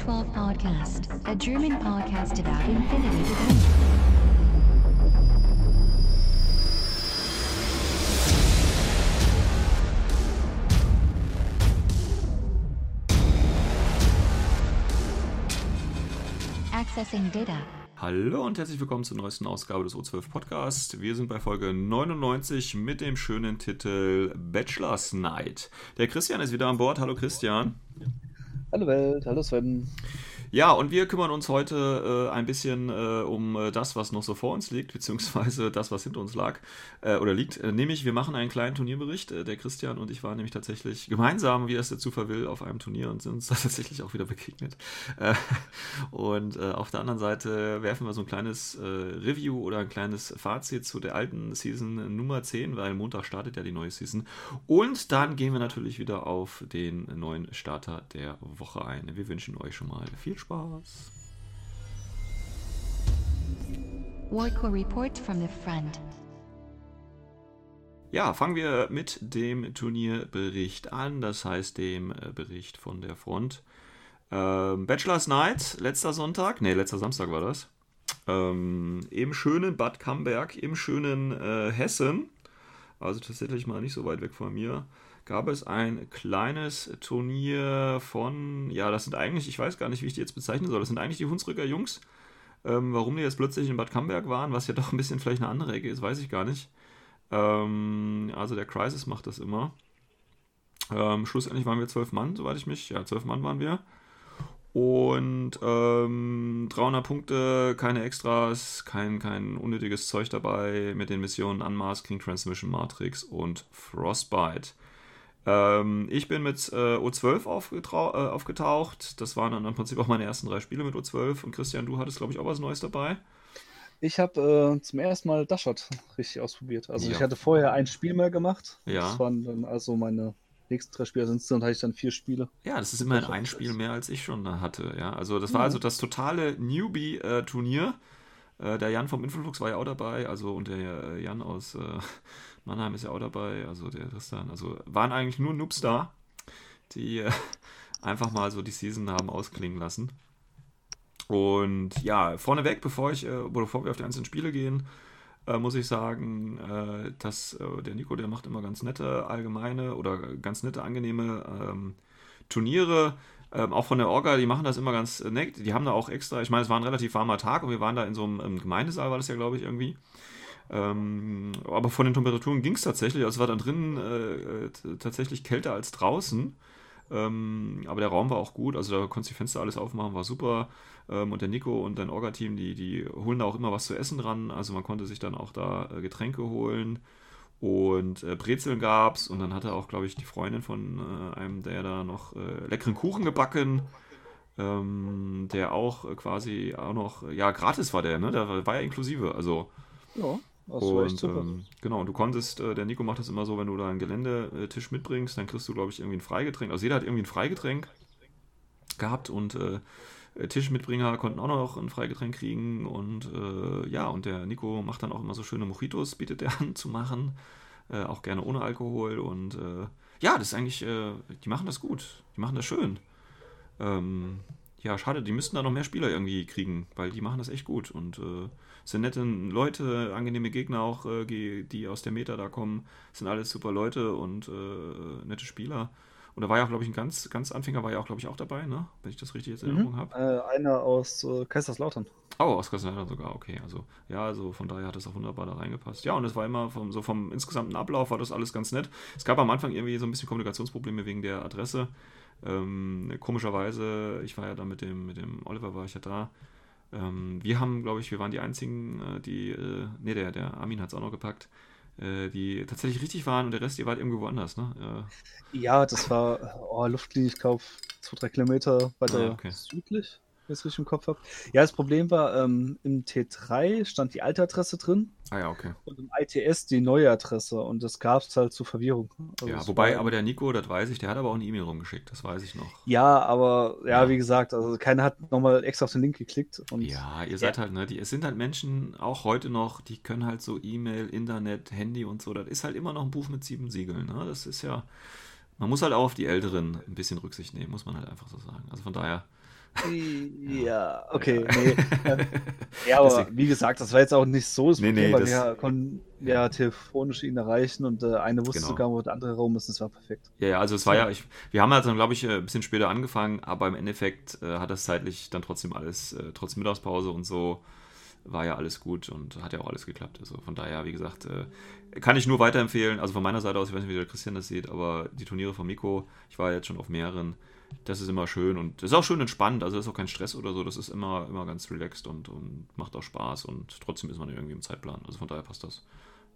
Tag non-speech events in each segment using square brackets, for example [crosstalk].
to the O12 Podcast, a German podcast about infinity. Accessing data. Hallo und herzlich willkommen zur neuesten Ausgabe des O12 Podcast. Wir sind bei Folge 99 mit dem schönen Titel Bachelor's Night. Der Christian ist wieder an Bord. Hallo Christian. Hallo Welt, hallo Sven. Ja, und wir kümmern uns heute äh, ein bisschen äh, um äh, das, was noch so vor uns liegt, [laughs] beziehungsweise das, was hinter uns lag äh, oder liegt. Äh, nämlich, wir machen einen kleinen Turnierbericht. Äh, der Christian und ich waren nämlich tatsächlich gemeinsam, wie es der Zufall will, auf einem Turnier und sind uns [laughs] da tatsächlich auch wieder begegnet. Und auf der anderen Seite werfen wir so ein kleines Review oder ein kleines Fazit zu der alten Season Nummer 10, weil Montag startet ja die neue Season. Und dann gehen wir natürlich wieder auf den neuen Starter der Woche ein. Wir wünschen euch schon mal viel Spaß. Warco report from the front. Ja, fangen wir mit dem Turnierbericht an, das heißt dem äh, Bericht von der Front. Ähm, Bachelor's Night, letzter Sonntag, nee, letzter Samstag war das. Ähm, Im schönen Bad Camberg, im schönen äh, Hessen, also tatsächlich mal nicht so weit weg von mir, gab es ein kleines Turnier von, ja, das sind eigentlich, ich weiß gar nicht, wie ich die jetzt bezeichnen soll, das sind eigentlich die Hunsrücker Jungs. Ähm, warum die jetzt plötzlich in Bad Camberg waren, was ja doch ein bisschen vielleicht eine andere Ecke ist, weiß ich gar nicht. Ähm, also der Crisis macht das immer. Ähm, schlussendlich waren wir zwölf Mann, soweit ich mich, ja, zwölf Mann waren wir. Und ähm, 300 Punkte, keine Extras, kein, kein unnötiges Zeug dabei mit den Missionen Unmask, King Transmission, Matrix und Frostbite. Ähm, ich bin mit äh, O12 aufgetrau- äh, aufgetaucht. Das waren dann im Prinzip auch meine ersten drei Spiele mit O12. Und Christian, du hattest, glaube ich, auch was Neues dabei. Ich habe äh, zum ersten Mal Dashot richtig ausprobiert. Also Ja. ich hatte vorher ein Spiel mehr gemacht. Ja. Das waren dann also meine nächsten drei Spiele. Also insgesamt hatte ich dann vier Spiele. Ja, das ist immerhin ein Spiel mehr, als ich schon hatte. Ja, also das war Ja. also das totale Newbie-Turnier. Äh, der Jan vom Influx war ja auch dabei, also und der äh, Jan aus äh, Mannheim ist ja auch dabei, also der Tristan. Also waren eigentlich nur Noobs da, die äh, [laughs] einfach mal so die Season haben ausklingen lassen. Und ja, vorneweg, bevor ich, äh, bevor wir auf die einzelnen Spiele gehen, äh, muss ich sagen, äh, dass äh, der Nico, der macht immer ganz nette allgemeine oder ganz nette, angenehme ähm, Turniere. Ähm, auch von der Orga, die machen das immer ganz nett. Die haben da auch extra, ich meine, es war ein relativ warmer Tag und wir waren da in so einem Gemeindesaal, war das ja, glaube ich, irgendwie. Ähm, aber von den Temperaturen ging es tatsächlich. Also es war dann drinnen äh, tatsächlich kälter als draußen. Ähm, aber der Raum war auch gut, also da konntest du die Fenster alles aufmachen, war super. Ähm, und der Nico und dein Orga-Team, die, die holen da auch immer was zu essen dran. Also man konnte sich dann auch da äh, Getränke holen. Und äh, Brezeln gab's und dann hatte auch, glaube ich, die Freundin von äh, einem, der da noch äh, leckeren Kuchen gebacken, ähm, der auch quasi auch noch, ja, gratis war der, ne? Der war, war ja inklusive, also Ja, das war echt und super. ähm, genau, und du konntest, äh, der Nico macht das immer so, wenn du da einen Geländetisch mitbringst, dann kriegst du, glaube ich, irgendwie ein Freigetränk. Also jeder hat irgendwie ein Freigetränk gehabt und äh, Tischmitbringer konnten auch noch ein Freigetränk kriegen und äh, ja, und der Nico macht dann auch immer so schöne Mojitos, bietet er [laughs] an zu machen, äh, auch gerne ohne Alkohol und äh, ja, das ist eigentlich, äh, die machen das gut, die machen das schön. Ähm, ja, schade, die müssten da noch mehr Spieler irgendwie kriegen, weil die machen das echt gut und äh, sind nette Leute, angenehme Gegner auch, äh, die, die aus der Meta da kommen, sind alles super Leute und äh, nette Spieler. Und da war ja auch, glaube ich, ein ganz, ganz Anfänger war ja auch, glaube ich, auch dabei, ne? Wenn ich das richtig jetzt in Erinnerung habe. Äh, einer aus äh, Kaiserslautern. Oh, aus Kaiserslautern sogar, okay. Also, ja, also von daher hat es auch wunderbar da reingepasst. Ja, und es war immer vom, so vom insgesamten Ablauf war das alles ganz nett. Es gab am Anfang irgendwie so ein bisschen Kommunikationsprobleme wegen der Adresse. Ähm, komischerweise, ich war ja da mit dem, mit dem Oliver, war ich ja da. Ähm, wir haben, glaube ich, wir waren die einzigen, äh, die, äh, nee, der, der Armin hat es auch noch gepackt, äh, die tatsächlich richtig waren und der Rest, ihr wart irgendwo woanders, ne? Äh, Ja, das war oh, Luftlinie, ich glaube, zwei, drei Kilometer weiter Ah, okay. südlich, wenn ich es richtig im Kopf habe. Ja, das Problem war, ähm, im T3 stand die alte Adresse drin ah ja, okay. und im ITS die neue Adresse und das gab es halt zur Verwirrung. Also Ja, wobei, war- aber der Nico, das weiß ich, der hat aber auch eine E-Mail rumgeschickt, das weiß ich noch. Ja, aber ja, Ja. wie gesagt, also keiner hat nochmal extra auf den Link geklickt. Ja, ihr seid halt, ne, die, es sind halt Menschen, auch heute noch, die können halt so E-Mail, Internet, Handy und so, das ist halt immer noch ein Buch mit sieben Siegeln, ne? Das ist ja, man muss halt auch auf die Älteren ein bisschen Rücksicht nehmen, muss man halt einfach so sagen. Also von daher, Ja, okay, nee. ähm, [laughs] ja, aber Deswegen- wie gesagt, das war jetzt auch nicht so das Nee, Problem, nee, weil das- wir konnten ja telefonisch ihn erreichen und äh, eine wusste Genau. sogar, wo der andere Raum ist, das war perfekt. Ja, ja, also es war ja, ich, wir haben halt dann, glaube ich, äh, ein bisschen später angefangen, aber im Endeffekt äh, hat das zeitlich dann trotzdem alles, äh, trotz Mittagspause und so, war ja alles gut und hat ja auch alles geklappt. Also von daher, wie gesagt, äh, kann ich nur weiterempfehlen. Also von meiner Seite aus, ich weiß nicht, wie der Christian das sieht, aber die Turniere von Miko, ich war jetzt schon auf mehreren, das ist immer schön und ist auch schön entspannt, also ist auch kein Stress oder so, das ist immer, immer ganz relaxed und, und macht auch Spaß und trotzdem ist man irgendwie im Zeitplan. Also von daher passt das.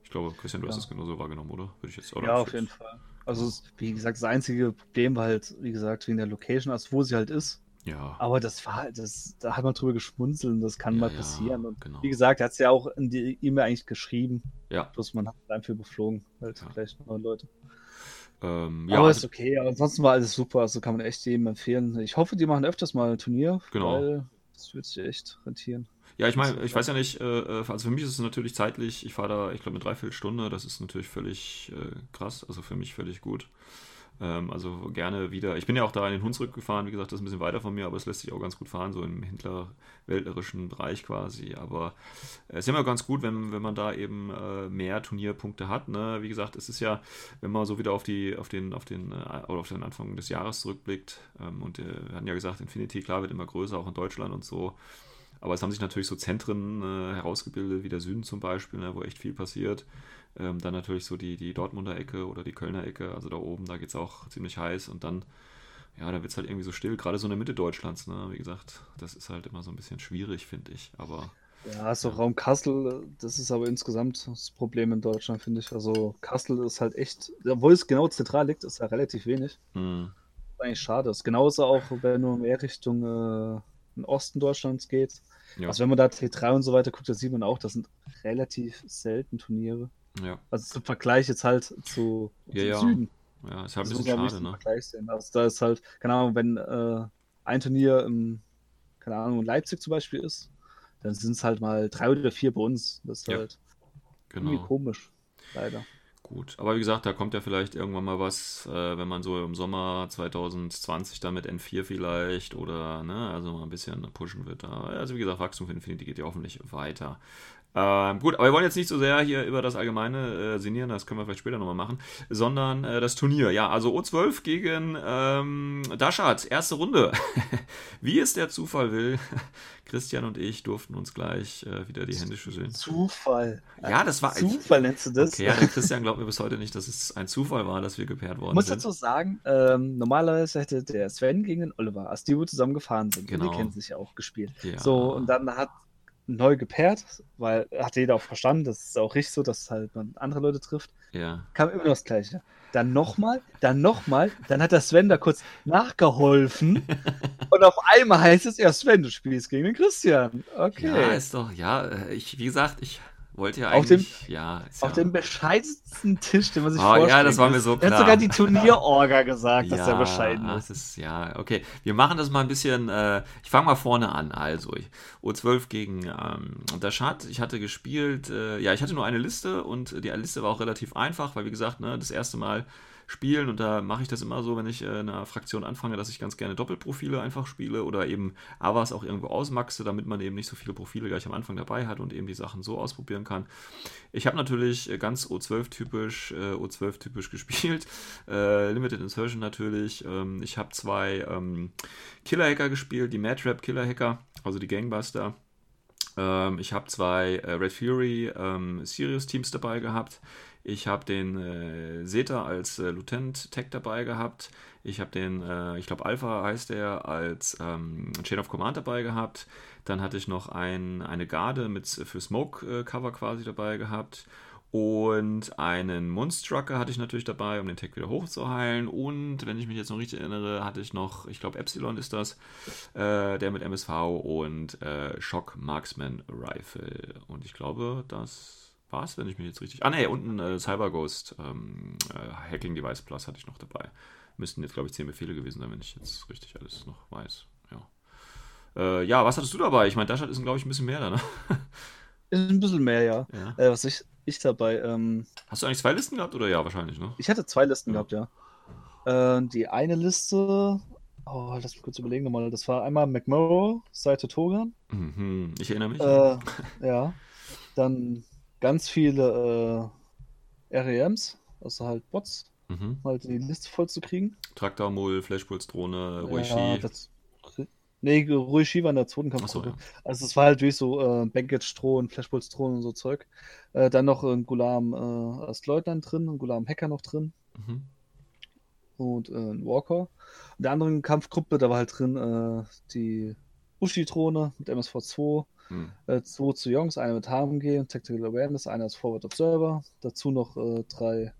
Ich glaube, Christian, du hast Ja. das genauso wahrgenommen, oder? Würde ich jetzt oder? Ja, auf jeden Fall. Also, es, wie gesagt, das einzige Problem war halt, wie gesagt, wegen der Location, also wo sie halt ist. Ja. Aber das war, das, da hat man drüber geschmunzelt und das kann Ja, mal passieren. Und genau. wie gesagt, hat es ja auch in die E-Mail eigentlich geschrieben. Ja. Bloß man hat einfach überflogen, halt Ja. vielleicht neue Leute. Ähm, ja, aber also, ist okay, aber ansonsten war alles super, also kann man echt jedem empfehlen. Ich hoffe, die machen öfters mal ein Turnier, Genau. weil das wird sich echt rentieren. ja, ich meine, ich weiß ja nicht, äh, also für mich ist es natürlich zeitlich, ich fahre da, ich glaube, eine Dreiviertelstunde, das ist natürlich völlig äh, krass, also für mich völlig gut. Ähm, also gerne wieder. Ich bin ja auch da in den Hunsrück gefahren, wie gesagt, das ist ein bisschen weiter von mir, aber es lässt sich auch ganz gut fahren, so im hintlerwäldlerischen Bereich quasi. Aber es ist immer ganz gut, wenn, wenn man da eben äh, mehr Turnierpunkte hat. Ne? Wie gesagt, es ist ja, wenn man so wieder auf die, auf den, auf den, äh, oder auf den Anfang des Jahres zurückblickt, ähm, und äh, wir hatten ja gesagt, Infinity, klar, wird immer größer, auch in Deutschland und so. Aber es haben sich natürlich so Zentren äh, herausgebildet, wie der Süden zum Beispiel, ne, wo echt viel passiert. Ähm, dann natürlich so die, die Dortmunder Ecke oder die Kölner Ecke, also da oben, da geht es auch ziemlich heiß und dann, ja, da wird es halt irgendwie so still, gerade so in der Mitte Deutschlands, ne? Wie gesagt, das ist halt immer so ein bisschen schwierig, finde ich. Aber Ja, so Raum Kassel, das ist aber insgesamt das Problem in Deutschland, finde ich. Also Kassel ist halt echt, obwohl es genau zentral liegt, ist ja relativ wenig. mh, Was eigentlich schade ist. Genauso auch, wenn du mehr Richtung äh, den Osten Deutschlands geht. ja, Also wenn man da T3 und so weiter guckt, da sieht man auch, das sind relativ selten Turniere. Ja, Also zum Vergleich jetzt halt zu, Ja. Süden. ja, ist halt ein bisschen schade, ne? Vergleich sehen. Also da ist halt, keine Ahnung, wenn äh, ein Turnier im, keine Ahnung, in Leipzig zum Beispiel ist, dann sind es halt mal drei oder vier bei uns. Das ist Ja, halt irgendwie Genau. komisch. Leider. Gut, aber wie gesagt, da kommt ja vielleicht irgendwann mal was, äh, wenn man so im Sommer 2020 dann mit N4 vielleicht oder, ne, also mal ein bisschen pushen wird. Da. Also wie gesagt, Wachstum für Infinity geht ja hoffentlich weiter. Ähm, gut, aber wir wollen jetzt nicht so sehr hier über das Allgemeine äh, sinnieren, das können wir vielleicht später nochmal machen, sondern äh, das Turnier. Ja, also O12 gegen ähm, Daschat, erste Runde. [laughs] Wie es der Zufall will, [laughs] Christian und ich durften uns gleich äh, wieder die Hände schütteln. Zufall. Ja, das war- Zufall nennst du das? Okay, ja, Christian glaubt mir bis heute nicht, dass es ein Zufall war, dass wir gepaart worden Ich muss sind. dazu sagen, ähm, normalerweise hätte der Sven gegen den Oliver, als die zusammen gefahren sind, Genau. die kennen sich ja auch gespielt. Ja. So, und dann hat neu gepaart, weil hat jeder auch verstanden, das ist auch richtig so, dass halt man andere Leute trifft. Ja, Kam immer noch das Gleiche. Dann nochmal, dann nochmal, dann hat der Sven da kurz nachgeholfen [laughs] und auf einmal heißt es, ja Sven, du spielst gegen den Christian. Okay. ja, ist doch, ja, äh, ich, wie gesagt, ich wollte ja Auf dem- eigentlich, ja, auf ja, dem bescheidensten Tisch, den man sich Oh, ja, vorstellen das war mir so Er hat klar. sogar die Turnierorga gesagt, dass er ja, bescheiden das ist. ist, ja, okay. Wir machen das mal ein bisschen, äh, ich fange mal vorne an. Also, ich, O12 gegen ähm, Dashat. Ich hatte gespielt, äh, ja, ich hatte nur eine Liste und die Liste war auch relativ einfach, weil, wie gesagt, ne, das erste Mal spielen und da mache ich das immer so, wenn ich äh, eine Fraktion anfange, dass ich ganz gerne Doppelprofile einfach spiele oder eben Avas auch irgendwo ausmaxe, damit man eben nicht so viele Profile gleich am Anfang dabei hat und eben die Sachen so ausprobieren kann. Ich habe natürlich äh, ganz O12-typisch äh, O12-typisch [laughs] gespielt. Äh, Limited Insertion natürlich. Ähm, ich habe zwei ähm, Killer-Hacker gespielt, die Madrap Killer-Hacker, also die Gangbuster. Ähm, ich habe zwei äh, Red Fury ähm, Sirius-Teams dabei gehabt. Ich habe den äh, Zeta als äh, Lieutenant Tech dabei gehabt. Ich habe den, äh, ich glaube Alpha heißt der, als ähm, Chain of Command dabei gehabt. Dann hatte ich noch ein, eine Garde mit für Smoke-Cover quasi dabei gehabt. Und einen Monstrucker hatte ich natürlich dabei, um den Tech wieder hochzuheilen. Und wenn ich mich jetzt noch richtig erinnere, hatte ich noch, ich glaube Epsilon ist das, äh, der mit MSV und äh, Shock Marksman Rifle. Und ich glaube, das war's, wenn ich mich jetzt richtig. Ah, ne, unten äh, Cyber Ghost ähm, äh, Hacking Device Plus hatte ich noch dabei. Müssten jetzt, glaube ich, 10 Befehle gewesen sein, wenn ich jetzt richtig alles noch weiß. Ja, äh, ja was hattest du dabei? Ich meine, Dashat ist, glaube ich, ein bisschen mehr da, ne? [laughs] Ist ein bisschen mehr, ja. Ja. Äh, was ich, ich dabei, ähm, Hast du eigentlich zwei Listen gehabt oder ja, wahrscheinlich, ne? ich hatte zwei Listen Ja. gehabt, ja. Äh, die eine Liste Oh, lass mich kurz überlegen nochmal. Das war einmal McMurrow, Seite Togan. Mhm, ich erinnere mich. Äh, ja. Dann ganz viele äh, REMs, also halt Bots, mhm. um halt die Liste voll zu kriegen. Traktormull, Flashpulse-Drohne, Ruishi. Ja, das, nee, Ruishi war in der zweiten Kampfgruppe. ja. Also es war halt durch so äh, Bankage-Drohnen, Flashpulse-Drohnen und so Zeug. Äh, dann noch ein Gulam äh, als Leutnant drin, ein Gulam Hacker noch drin Mhm. und äh, ein Walker. In der anderen Kampfgruppe, da war halt drin äh, die Ushi-Drohne mit MSV2, Mhm. äh, zwei zu Jungs, einer mit HMG und Tactical Awareness, einer als Forward Observer, dazu noch äh, drei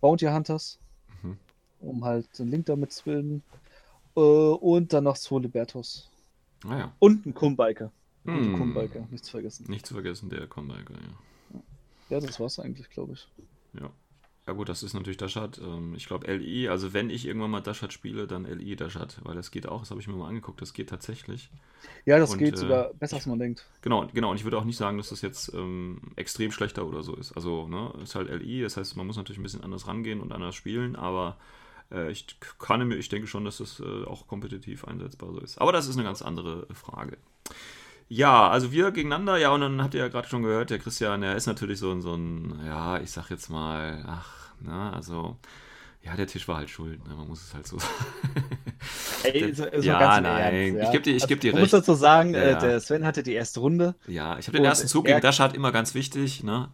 Bounty Hunters, Mhm. um halt den Link damit zu bilden. Äh, und dann noch zwei Libertos. Ah ja. Und ein Kumbiker. Und Hm. ein Kumbiker, nicht zu vergessen. Nicht zu vergessen, der Combiker, ja. Ja, das war's eigentlich, glaube ich. Ja. Ja gut, das ist natürlich Dashat. Ähm, ich glaube LI, also wenn ich irgendwann mal Dashat spiele, dann LI Dashat, weil das geht auch, das habe ich mir mal angeguckt, das geht tatsächlich. Ja, das Und, geht äh, sogar besser, als man denkt. Genau, genau, und ich würde auch nicht sagen, dass das jetzt ähm, extrem schlechter oder so ist. Also, ne, ist halt LI, das heißt, man muss natürlich ein bisschen anders rangehen und anders spielen, aber äh, ich kann mir, ich denke schon, dass das äh, auch kompetitiv einsetzbar so ist. Aber das ist eine ganz andere Frage. Ja, also wir gegeneinander, ja, und dann habt ihr ja gerade schon gehört, der Christian, der ist natürlich so, ein- so ein, ja, ich sag jetzt mal, ach, ne, also, ja, der Tisch war halt schuld, ne, man muss es halt so [laughs] sagen. Ey, so, so ja, nein, Ernst, ich gebe dir, ich geb dir muss recht. dazu sagen, Ja, äh, ja. der Sven hatte die erste Runde. Ja, ich habe den ersten Zug gegen Dashat immer ganz wichtig, ne?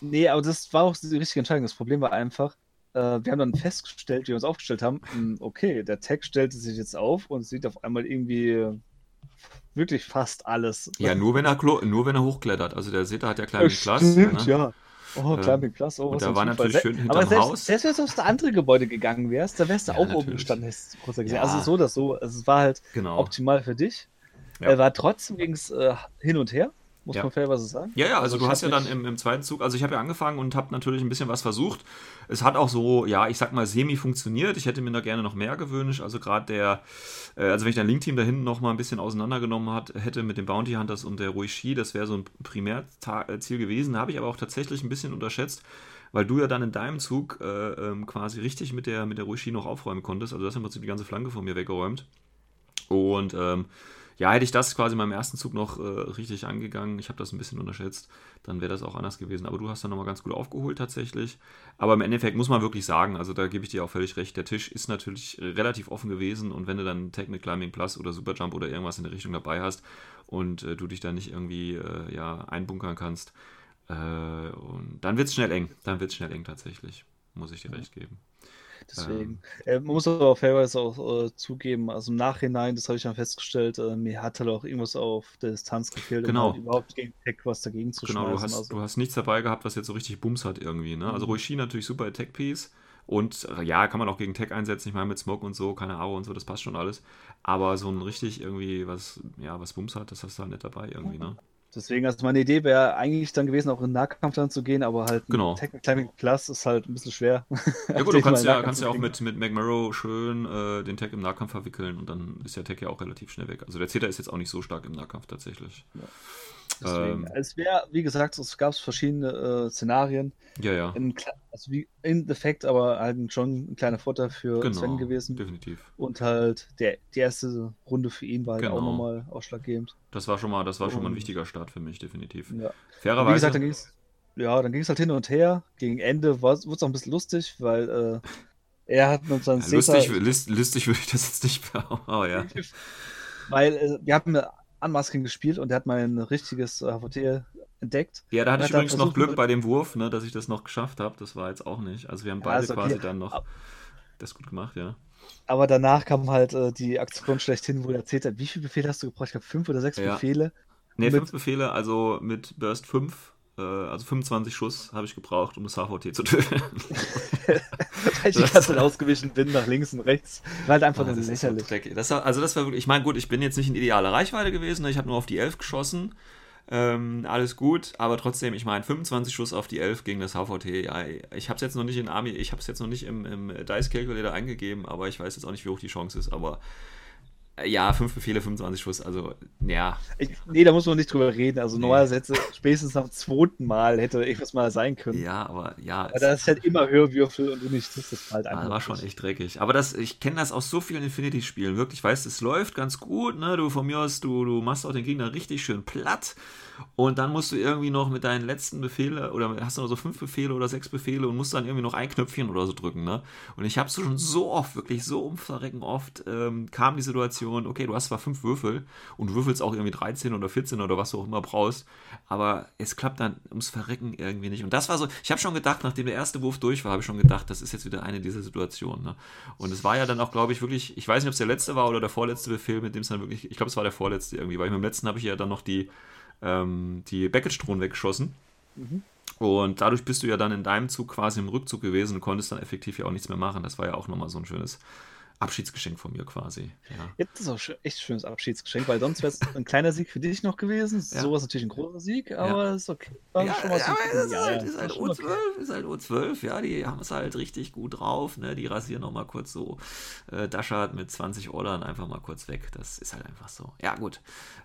Nee, aber das war auch die richtige Entscheidung. Das Problem war einfach, äh, wir haben dann festgestellt, wie wir uns aufgestellt haben, mh, okay, der Tag stellte sich jetzt auf und sieht auf einmal irgendwie wirklich fast alles. Ja, nur wenn er nur wenn er hochklettert. Also der Seter hat ja kleinen Äh, Platz. Stimmt, ne? ja. Oh, Ähm, Climbing Plus. Oh, und da war natürlich Se- schön Aber hinterm selbst, Haus. selbst wenn du aufs andere Gebäude gegangen wärst, da wärst du Ja, auch oben natürlich. gestanden, hättest du größer gesehen. Ja. Also so oder so. Also es war halt Genau. optimal für dich. Ja. Äh, war trotzdem ging es äh, hin und her, muss Ja. man fairerweise sagen. Ja, ja, also, Also du hast ja dann im, im zweiten Zug, also ich habe ja angefangen und habe natürlich ein bisschen was versucht. Es hat auch so, ja, ich sag mal, semi funktioniert. Ich hätte mir da gerne noch mehr gewünscht. Also gerade der, äh, also wenn ich dein Link-Team da hinten noch mal ein bisschen auseinandergenommen hat, hätte mit den Bounty Hunters und der Ruishi, das wäre so ein Primärziel gewesen. Habe ich aber auch tatsächlich ein bisschen unterschätzt, weil du ja dann in deinem Zug äh, ähm, quasi richtig mit der, mit der Ruishi noch aufräumen konntest. Also das hast im Prinzip die ganze Flanke von mir weggeräumt. Und ähm, ja, hätte ich das quasi in meinem ersten Zug noch äh, richtig angegangen, ich habe das ein bisschen unterschätzt, dann wäre das auch anders gewesen. Aber du hast dann nochmal ganz gut aufgeholt tatsächlich. Aber im Endeffekt muss man wirklich sagen, also da gebe ich dir auch völlig recht, der Tisch ist natürlich relativ offen gewesen und wenn du dann mit Climbing Plus oder Superjump oder irgendwas in der Richtung dabei hast und äh, du dich da nicht irgendwie äh, ja, einbunkern kannst, äh, und dann wird es schnell eng. Dann wird es schnell eng tatsächlich, muss ich dir recht geben. Deswegen. Äh, man muss aber auch fairerweise auch äh, zugeben, also im Nachhinein, das habe ich dann festgestellt, äh, mir hat halt auch irgendwas auf der Distanz gefehlt, Genau. um halt überhaupt gegen Tech was dagegen zu Genau, du schmeißen. hast, also, du hast nichts dabei gehabt, was jetzt so richtig Bums hat irgendwie. Ne? Also Mhm. Roishi natürlich super Attack-Piece. Und äh, ja, kann man auch gegen Tech einsetzen. Ich meine, mit Smoke und so, keine Ahnung und so, das passt schon alles. Aber so ein richtig irgendwie, was, ja, was Bums hat, das hast du halt nicht dabei irgendwie, ne? Deswegen, also meine Idee wäre eigentlich dann gewesen, auch in den Nahkampf dann zu gehen, aber halt Genau. Climbing Plus ist halt ein bisschen schwer. [laughs] Ja gut, du kannst ja, kannst ja auch mit, mit McMurrow schön äh, den Tech im Nahkampf verwickeln und dann ist der Tech ja auch relativ schnell weg. Also der Zeta ist jetzt auch nicht so stark im Nahkampf tatsächlich. Deswegen. ähm, es wäre, wie gesagt, es gab verschiedene äh, Szenarien. Ja, ja, In, also wie in Effekt, aber halt schon ein kleiner Vorteil für genau. Sven gewesen. Definitiv. Und halt der, die erste Runde für ihn war halt auch Genau. nochmal ausschlaggebend. Das war schon mal, das war schon mal ein wichtiger Start für mich, definitiv. Ja. Und wie Fairerweise. gesagt, dann ging es ja, dann ging es halt hin und her. Gegen Ende wurde es auch ein bisschen lustig, weil äh, er hat mit seinem Ja, lustig, list, lustig würde ich das jetzt nicht [laughs] behaupten, aber ja. [laughs] weil äh, wir haben eine Unmasking gespielt und er hat mein richtiges äh, HVT entdeckt. Ja, da hatte ich übrigens noch Glück bei dem Wurf, ne, dass ich das noch geschafft habe. Das war jetzt auch nicht. Also wir haben Ja, beide ist okay. quasi dann noch das gut gemacht, ja. Aber danach kam halt äh, die Aktion schlechthin, wo er erzählt hat, wie viele Befehle hast du gebraucht? Ich glaube, fünf oder sechs Ja. Befehle. Ne, fünf Befehle, also mit Burst 5, äh, also 25 Schuss habe ich gebraucht, um das HVT zu [laughs] töten. Weil ich ganze Zeit ausgewichen bin, nach links und rechts. War halt einfach Ah, nur das lächerlich. So das war, also das war wirklich, ich meine, gut, ich bin jetzt nicht in idealer Reichweite gewesen, ne? ich habe nur auf die 11 geschossen. Ähm, alles gut, aber trotzdem, ich meine, 25 Schuss auf die 11 gegen das HVT. Ja, ich habe es jetzt noch nicht in Army, ich habe es jetzt noch nicht im, im Dice Calculator eingegeben, aber ich weiß jetzt auch nicht, wie hoch die Chance ist. Aber Ja, fünf Befehle, 25 Schuss, also, ja. Ich, nee, da muss man nicht drüber reden. Also, nee. normalerweise spätestens am zweiten Mal hätte irgendwas mal sein können. Ja, aber ja. Aber da ist halt immer Hörwürfel und du nicht, das ist halt einfach. Das war schon echt dreckig. Aber das, ich kenne das aus so vielen Infinity-Spielen, wirklich. Weißt es läuft ganz gut, ne? Du von mir aus, du, du machst auch den Gegner richtig schön platt. Und dann musst du irgendwie noch mit deinen letzten Befehle oder hast du noch so fünf Befehle oder sechs Befehle und musst dann irgendwie noch ein Knöpfchen oder so drücken, ne? Und ich habe schon so oft, wirklich so umverrecken oft, ähm, kam die Situation, okay, du hast zwar fünf Würfel und würfelst auch irgendwie 13 oder 14 oder was du auch immer brauchst, aber es klappt dann ums Verrecken irgendwie nicht. Und das war so, ich habe schon gedacht, nachdem der erste Wurf durch war, habe ich schon gedacht, das ist jetzt wieder eine dieser Situationen. Ne? Und es war ja dann auch, glaube ich, wirklich, ich weiß nicht, ob es der letzte war oder der vorletzte Befehl, mit dem es dann wirklich, ich glaube, es war der vorletzte irgendwie, weil beim letzten habe ich ja dann noch die ähm, die Baggage-Drohnen weggeschossen. Mhm. Und dadurch bist du ja dann in deinem Zug quasi im Rückzug gewesen und konntest dann effektiv ja auch nichts mehr machen. Das war ja auch nochmal so ein schönes Abschiedsgeschenk von mir quasi. Ja. Jetzt ist auch echt ein schönes Abschiedsgeschenk, weil sonst wäre es ein kleiner Sieg für dich noch gewesen. Ja. Sowas natürlich ein großer Sieg, aber ja. ist okay. War ja, schon mal ja, so ist, halt, ist, halt O12, okay. ist halt O12, ja, die haben es halt richtig gut drauf, ne? Die rasieren nochmal kurz so äh, Daschat mit 20 Ordern einfach mal kurz weg. Das ist halt einfach so. Ja, gut.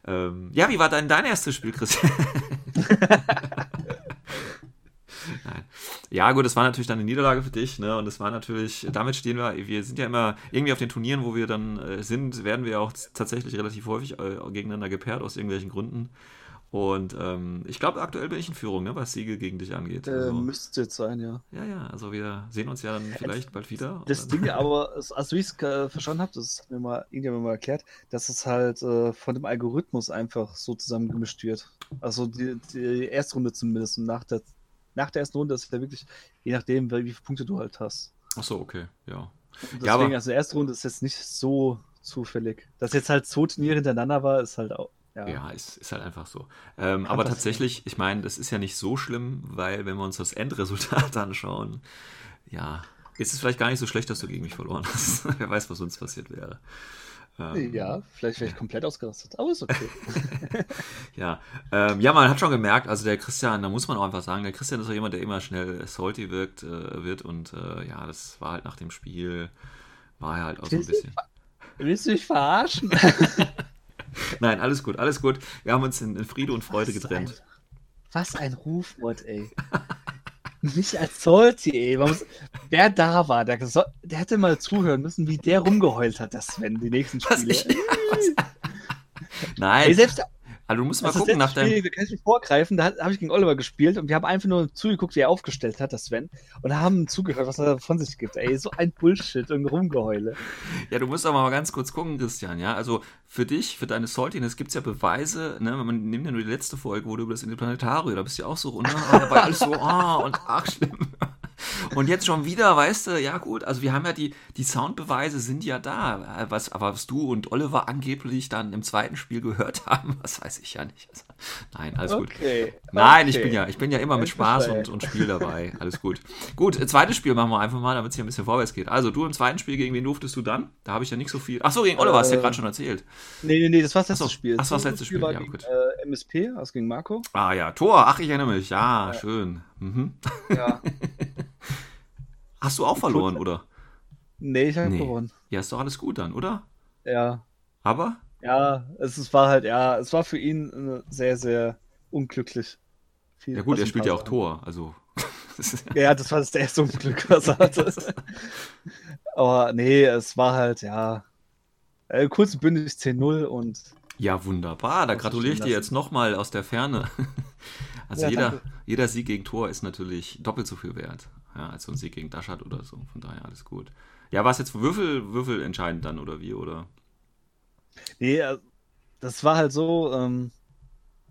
Ähm, ja, wie war dein, dein erstes Spiel, Christian? [laughs] [laughs] Ja, gut, das war natürlich dann eine Niederlage für dich, ne? Und es war natürlich, damit stehen wir, wir sind ja immer irgendwie auf den Turnieren, wo wir dann äh, sind, werden wir auch tatsächlich relativ häufig äh, gegeneinander gepaart aus irgendwelchen Gründen. Und ähm, ich glaube, aktuell bin ich in Führung, ne, was Siege gegen dich angeht. Äh, also, müsste jetzt sein, ja. Ja, ja, also wir sehen uns ja dann vielleicht bald wieder. Das Ding [laughs] aber, also wie ich es äh, verstanden habe, das hat mir mal irgendjemand mal erklärt, dass es halt äh, von dem Algorithmus einfach so zusammengemischt wird. Also die, die erste Runde zumindest und nach der nach der ersten Runde ist es ja wirklich, je nachdem, wie viele Punkte du halt hast. Ach so, okay, ja. deswegen, ja, aber... also die erste Runde ist jetzt nicht so zufällig. Dass jetzt halt zwei Turniere hintereinander war, ist halt auch. Ja, ja ist, ist halt einfach so. Ähm, aber tatsächlich, ich meine, das ist ja nicht so schlimm, weil wenn wir uns das Endresultat [laughs] anschauen, ja, ist es vielleicht gar nicht so schlecht, dass du gegen mich verloren hast. [laughs] Wer weiß, was sonst passiert wäre. Ähm, ja, vielleicht wäre ich komplett ausgerastet, aber ist okay. [laughs] ja, ähm, ja, man hat schon gemerkt, also der Christian, da muss man auch einfach sagen, der Christian ist auch jemand, der immer schnell salty wirkt, äh, wird und äh, ja, das war halt nach dem Spiel, war er halt auch so ein bisschen. Willst du mich verarschen? [laughs] Nein, alles gut, alles gut. Wir haben uns in, in Friede und Freude was getrennt. Ein, was ein Rufwort, ey. [laughs] Nicht als Salty, ey. Muss, wer da war, der, der, hätte mal zuhören müssen, wie der rumgeheult hat, das Sven, die nächsten Spiele. [laughs] Was ich, was? Nein. Ey, selbst, also du musst mal gucken nach deinem. Spiel, kann ich nicht vorgreifen, da habe ich gegen Oliver gespielt und wir haben einfach nur zugeguckt, wie er aufgestellt hat, das Sven, und haben zugehört, was er von sich gibt. Ey, so ein Bullshit und Rumgeheule. Ja, du musst aber mal ganz kurz gucken, Christian, ja. Also für dich, für deine Saltiness gibt es ja Beweise, ne, man nimmt ja nur die letzte Folge, wo du über das Interplanetarium, da bist du ja auch so, ne, da war alles so, ah, oh, und ach, schlimm. Und jetzt schon wieder, weißt du, ja gut, also wir haben ja die, die Soundbeweise sind ja da. Was, aber was du und Oliver angeblich dann im zweiten Spiel gehört haben, [laughs] was weiß ich ja nicht. Also, nein, alles gut. Okay, nein, okay. ich bin ja, ich bin ja immer mit Spaß und, und Spiel dabei. Alles gut. Gut, zweites Spiel machen wir einfach mal, damit es hier ein bisschen vorwärts geht. Also du im zweiten Spiel, gegen wen durftest du dann? Da habe ich ja nicht so viel. Achso, gegen Oliver, äh, hast du ja gerade schon erzählt. Nee, nee, nee, das war das letzte Achso, Spiel. Das war das letzte Spiel, war ja, gegen, gut. Äh, MSP, also gegen Marco. Ah ja, Tor, ach, ich erinnere mich. Ja, ja. schön. Mhm. Ja. [laughs] Hast du auch verloren, oder? Nee, ich habe nee. gewonnen. Ja, ist doch alles gut dann, oder? Ja. Aber? Ja, es, es war halt, ja, es war für ihn sehr, sehr unglücklich. Viel, ja gut, er spielt ja auch Tor, also. [laughs] ja, das war das erste Unglück, was er hatte. [laughs] Aber nee, es war halt, ja, äh, kurz und bündig 10-0 und. Ja, wunderbar, da gratuliere ich dir jetzt nochmal aus der Ferne. Also ja, jeder, jeder Sieg gegen Tor ist natürlich doppelt so viel wert ja, als so ein Sieg gegen Daschat oder so. Von daher alles gut. Ja, war es jetzt Würfel, Würfel entscheidend dann oder wie, oder? Nee, äh, das war halt so, ähm,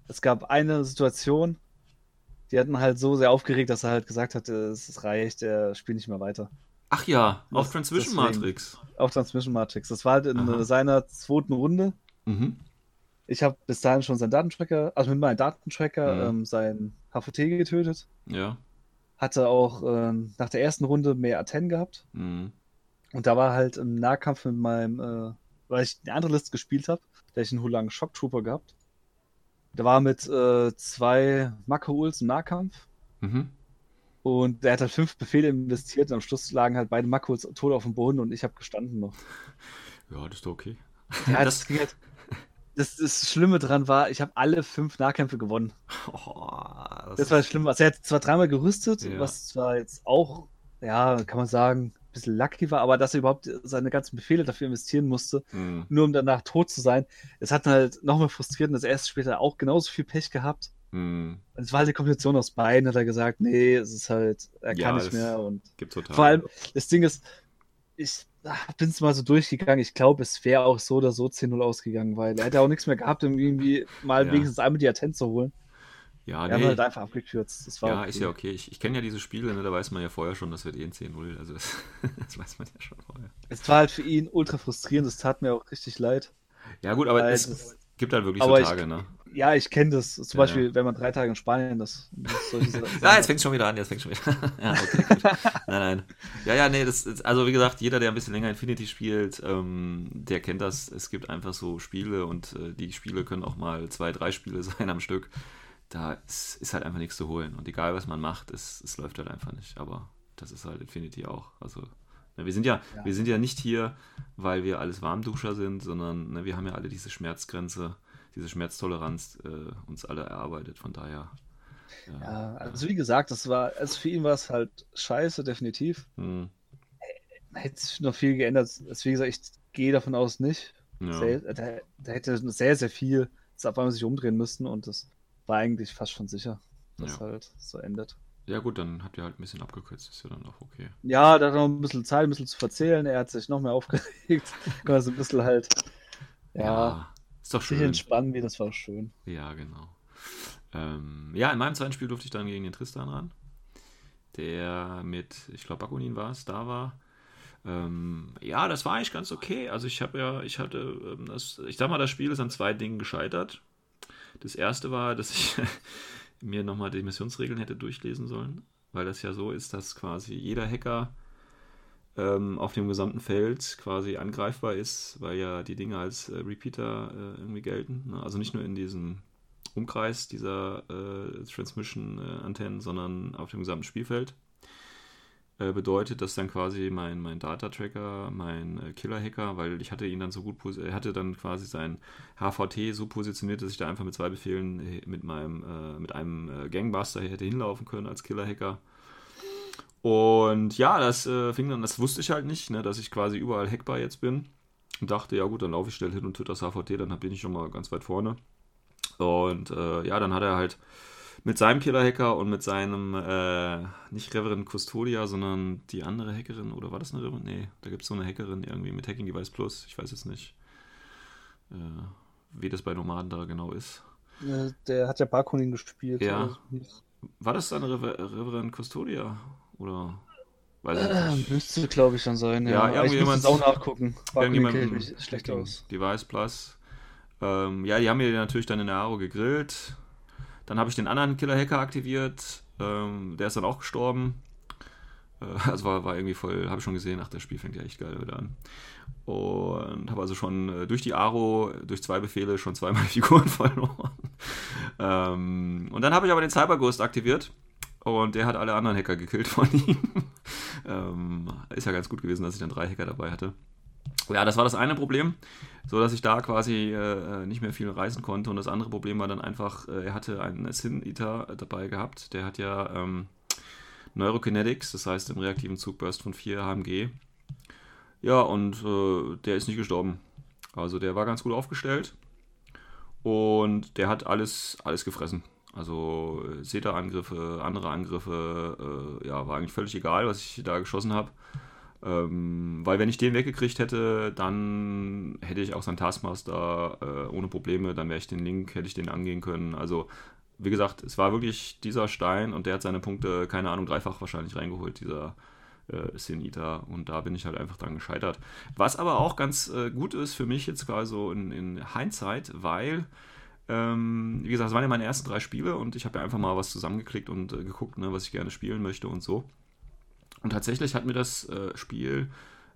es gab eine Situation, die hatten halt so sehr aufgeregt, dass er halt gesagt hat, es reicht, er spielt nicht mehr weiter. Ach ja, das, auf Transmission Matrix. Auf Transmission Matrix. Das war halt in Aha. seiner zweiten Runde. Mhm. Ich habe bis dahin schon seinen Datentracker, also mit meinem Datentracker, mhm. ähm, seinen HVT getötet. Ja. Hatte auch äh, nach der ersten Runde mehr Aten gehabt. Mhm. Und da war halt im Nahkampf mit meinem, äh, weil ich eine andere Liste gespielt habe, da ich einen Hulang Shock Trooper gehabt. Da war mit äh, zwei Makro-Uls im Nahkampf. Mhm. Und der hat halt fünf Befehle investiert und am Schluss lagen halt beide Makros tot auf dem Boden und ich habe gestanden noch. [laughs] Ja, das ist okay. Ja, [laughs] Das- das, ging halt, das, das Schlimme dran war, ich habe alle fünf Nahkämpfe gewonnen. Oh, das Das war das Schlimme. Also er hat zwar dreimal gerüstet, Ja. was zwar jetzt auch, ja, kann man sagen, ein bisschen lucky war, aber dass er überhaupt seine ganzen Befehle dafür investieren musste, Hm. nur um danach tot zu sein, es hat ihn halt nochmal frustriert und das erste später auch genauso viel Pech gehabt. Hm. Und es war halt eine Kombination aus beiden, hat er gesagt, nee, es ist halt, er Ja, kann nicht mehr und Gibt total. vor allem, das Ding ist, ich bin es mal so durchgegangen. Ich glaube, es wäre auch so oder so 10-0 ausgegangen, weil er hätte auch nichts mehr gehabt, um irgendwie mal Ja. wenigstens einmal die Attent zu holen. ja, Wir haben nee. halt einfach abgekürzt. Das war Ja, okay. ist ja okay. Ich, ich kenne ja diese Spiele, ne, da weiß man ja vorher schon, das wird eh ein 10-0. Also das, [laughs] das weiß man ja schon vorher. Es war halt für ihn ultra frustrierend. Das tat mir auch richtig leid. Ja gut, aber es das- gibt halt wirklich so ich- Tage, ne? Ja, ich kenne das. Zum Ja, Beispiel, wenn man drei Tage in Spanien das. das [laughs] Ja, jetzt fängt schon wieder an, jetzt fängt schon wieder an. [laughs] ja, okay, gut. [laughs] Nein, nein. Ja, ja, nee, das ist, also wie gesagt, jeder, der ein bisschen länger Infinity spielt, ähm, der kennt das. Es gibt einfach so Spiele und äh, die Spiele können auch mal zwei, drei Spiele sein am Stück. Da ist, ist halt einfach nichts zu holen. Und egal, was man macht, es, es läuft halt einfach nicht. Aber das ist halt Infinity auch. Also, ne, wir sind ja, Ja. wir sind ja nicht hier, weil wir alles Warmduscher sind, sondern ne, wir haben ja alle diese Schmerzgrenze, diese Schmerztoleranz äh, uns alle erarbeitet. Von daher. Ja, also wie gesagt, das war, also für ihn war es halt scheiße, definitiv. Hm, Hätte sich noch viel geändert. Also wie gesagt, ich gehe davon aus nicht. ja. Sehr, da, da hätte sehr, sehr viel auf einmal sich umdrehen müssen und das war eigentlich fast schon sicher, dass Ja. halt so endet. Ja gut, dann habt ihr halt ein bisschen abgekürzt, ist ja dann auch okay. Ja, da hat noch ein bisschen Zeit, ein bisschen zu verzählen. Er hat sich noch mehr aufgeregt. [laughs] Kann man so ein bisschen halt, ja, ist doch sich schön. entspannen, wie das war schön. Ja, genau. Ähm, ja, in meinem zweiten Spiel durfte ich dann gegen den Tristan ran, der mit, ich glaube, Bakunin war es, da war. Ähm, ja, das war eigentlich ganz okay. Also ich habe ja, ich hatte, ähm, das, ich sag mal, das Spiel ist an zwei Dingen gescheitert. Das erste war, dass ich [laughs] mir nochmal die Missionsregeln hätte durchlesen sollen, weil das ja so ist, dass quasi jeder Hacker ähm, auf dem gesamten Feld quasi angreifbar ist, weil ja die Dinge als äh, Repeater äh, irgendwie gelten. Ne? Also nicht nur in diesem Umkreis dieser äh, Transmission-Antennen, sondern auf dem gesamten Spielfeld. Äh, bedeutet das dann quasi mein, mein Data-Tracker, mein äh, Killer-Hacker, weil ich hatte ihn dann so gut, er hatte dann quasi sein HVT so positioniert, dass ich da einfach mit zwei Befehlen äh, mit meinem, äh, mit einem äh, Gangbuster hätte hinlaufen können als Killer-Hacker. Und ja, das äh, fing dann, das wusste ich halt nicht, ne, dass ich quasi überall hackbar jetzt bin. Und dachte, ja gut, dann laufe ich schnell hin und töte das HVT, dann bin ich schon mal ganz weit vorne. Und äh, ja, dann hat er halt mit seinem Killer-Hacker und mit seinem, äh, nicht Reverend Custodia, sondern die andere Hackerin, oder war das eine Reverend? Nee, da gibt es so eine Hackerin irgendwie mit Hacking Device Plus, ich weiß jetzt nicht, äh, wie das bei Nomaden da genau ist. Der hat ja Barkonin gespielt. Ja. War das dann Rever Reverend Custodia? Oder? Weiß ich Äh, nicht. müsste, glaube ich, schon sein. Ja, Ja, ich irgendjemand- es auch nachgucken. Irgendjemand ich mich schlecht aus. Device Plus. Ähm, ja, die haben mir natürlich dann in der Aro gegrillt. Dann habe ich den anderen Killer-Hacker aktiviert. Ähm, der ist dann auch gestorben. Äh, [laughs] also war, war irgendwie voll, habe ich schon gesehen, ach, das Spiel fängt ja echt geil wieder an. Und habe also schon äh, durch die Aro, durch zwei Befehle, schon zweimal [laughs] Figuren verloren. ähm, und dann habe ich aber den Cyberghost aktiviert. Und der hat alle anderen Hacker gekillt von [laughs] ihm. ähm, ist ja ganz gut gewesen, dass ich dann drei Hacker dabei hatte. Ja, das war das eine Problem, so dass ich da quasi äh, nicht mehr viel reisen konnte. Und das andere Problem war dann einfach, äh, er hatte einen Sin Eater dabei gehabt. Der hat ja ähm, Neurokinetics, das heißt im reaktiven Zugburst von 4 HMG. Ja, und äh, der ist nicht gestorben. Also der war ganz gut aufgestellt. Und der hat alles, alles gefressen. Also äh, Zeta-Angriffe, andere Angriffe, äh, ja, war eigentlich völlig egal, was ich da geschossen habe. Ähm, weil wenn ich den weggekriegt hätte, dann hätte ich auch seinen Taskmaster äh, ohne Probleme, dann wäre ich den Link, hätte ich den angehen können. Also, wie gesagt, es war wirklich dieser Stein und der hat seine Punkte, keine Ahnung, dreifach wahrscheinlich reingeholt, dieser äh, Eater. Und da bin ich halt einfach dran gescheitert. Was aber auch ganz äh, gut ist für mich jetzt quasi so in, in Hindsight, weil ähm, wie gesagt, das waren ja meine ersten drei Spiele und ich habe ja einfach mal was zusammengeklickt und äh, geguckt, ne, was ich gerne spielen möchte und so. Und tatsächlich hat mir das äh, Spiel,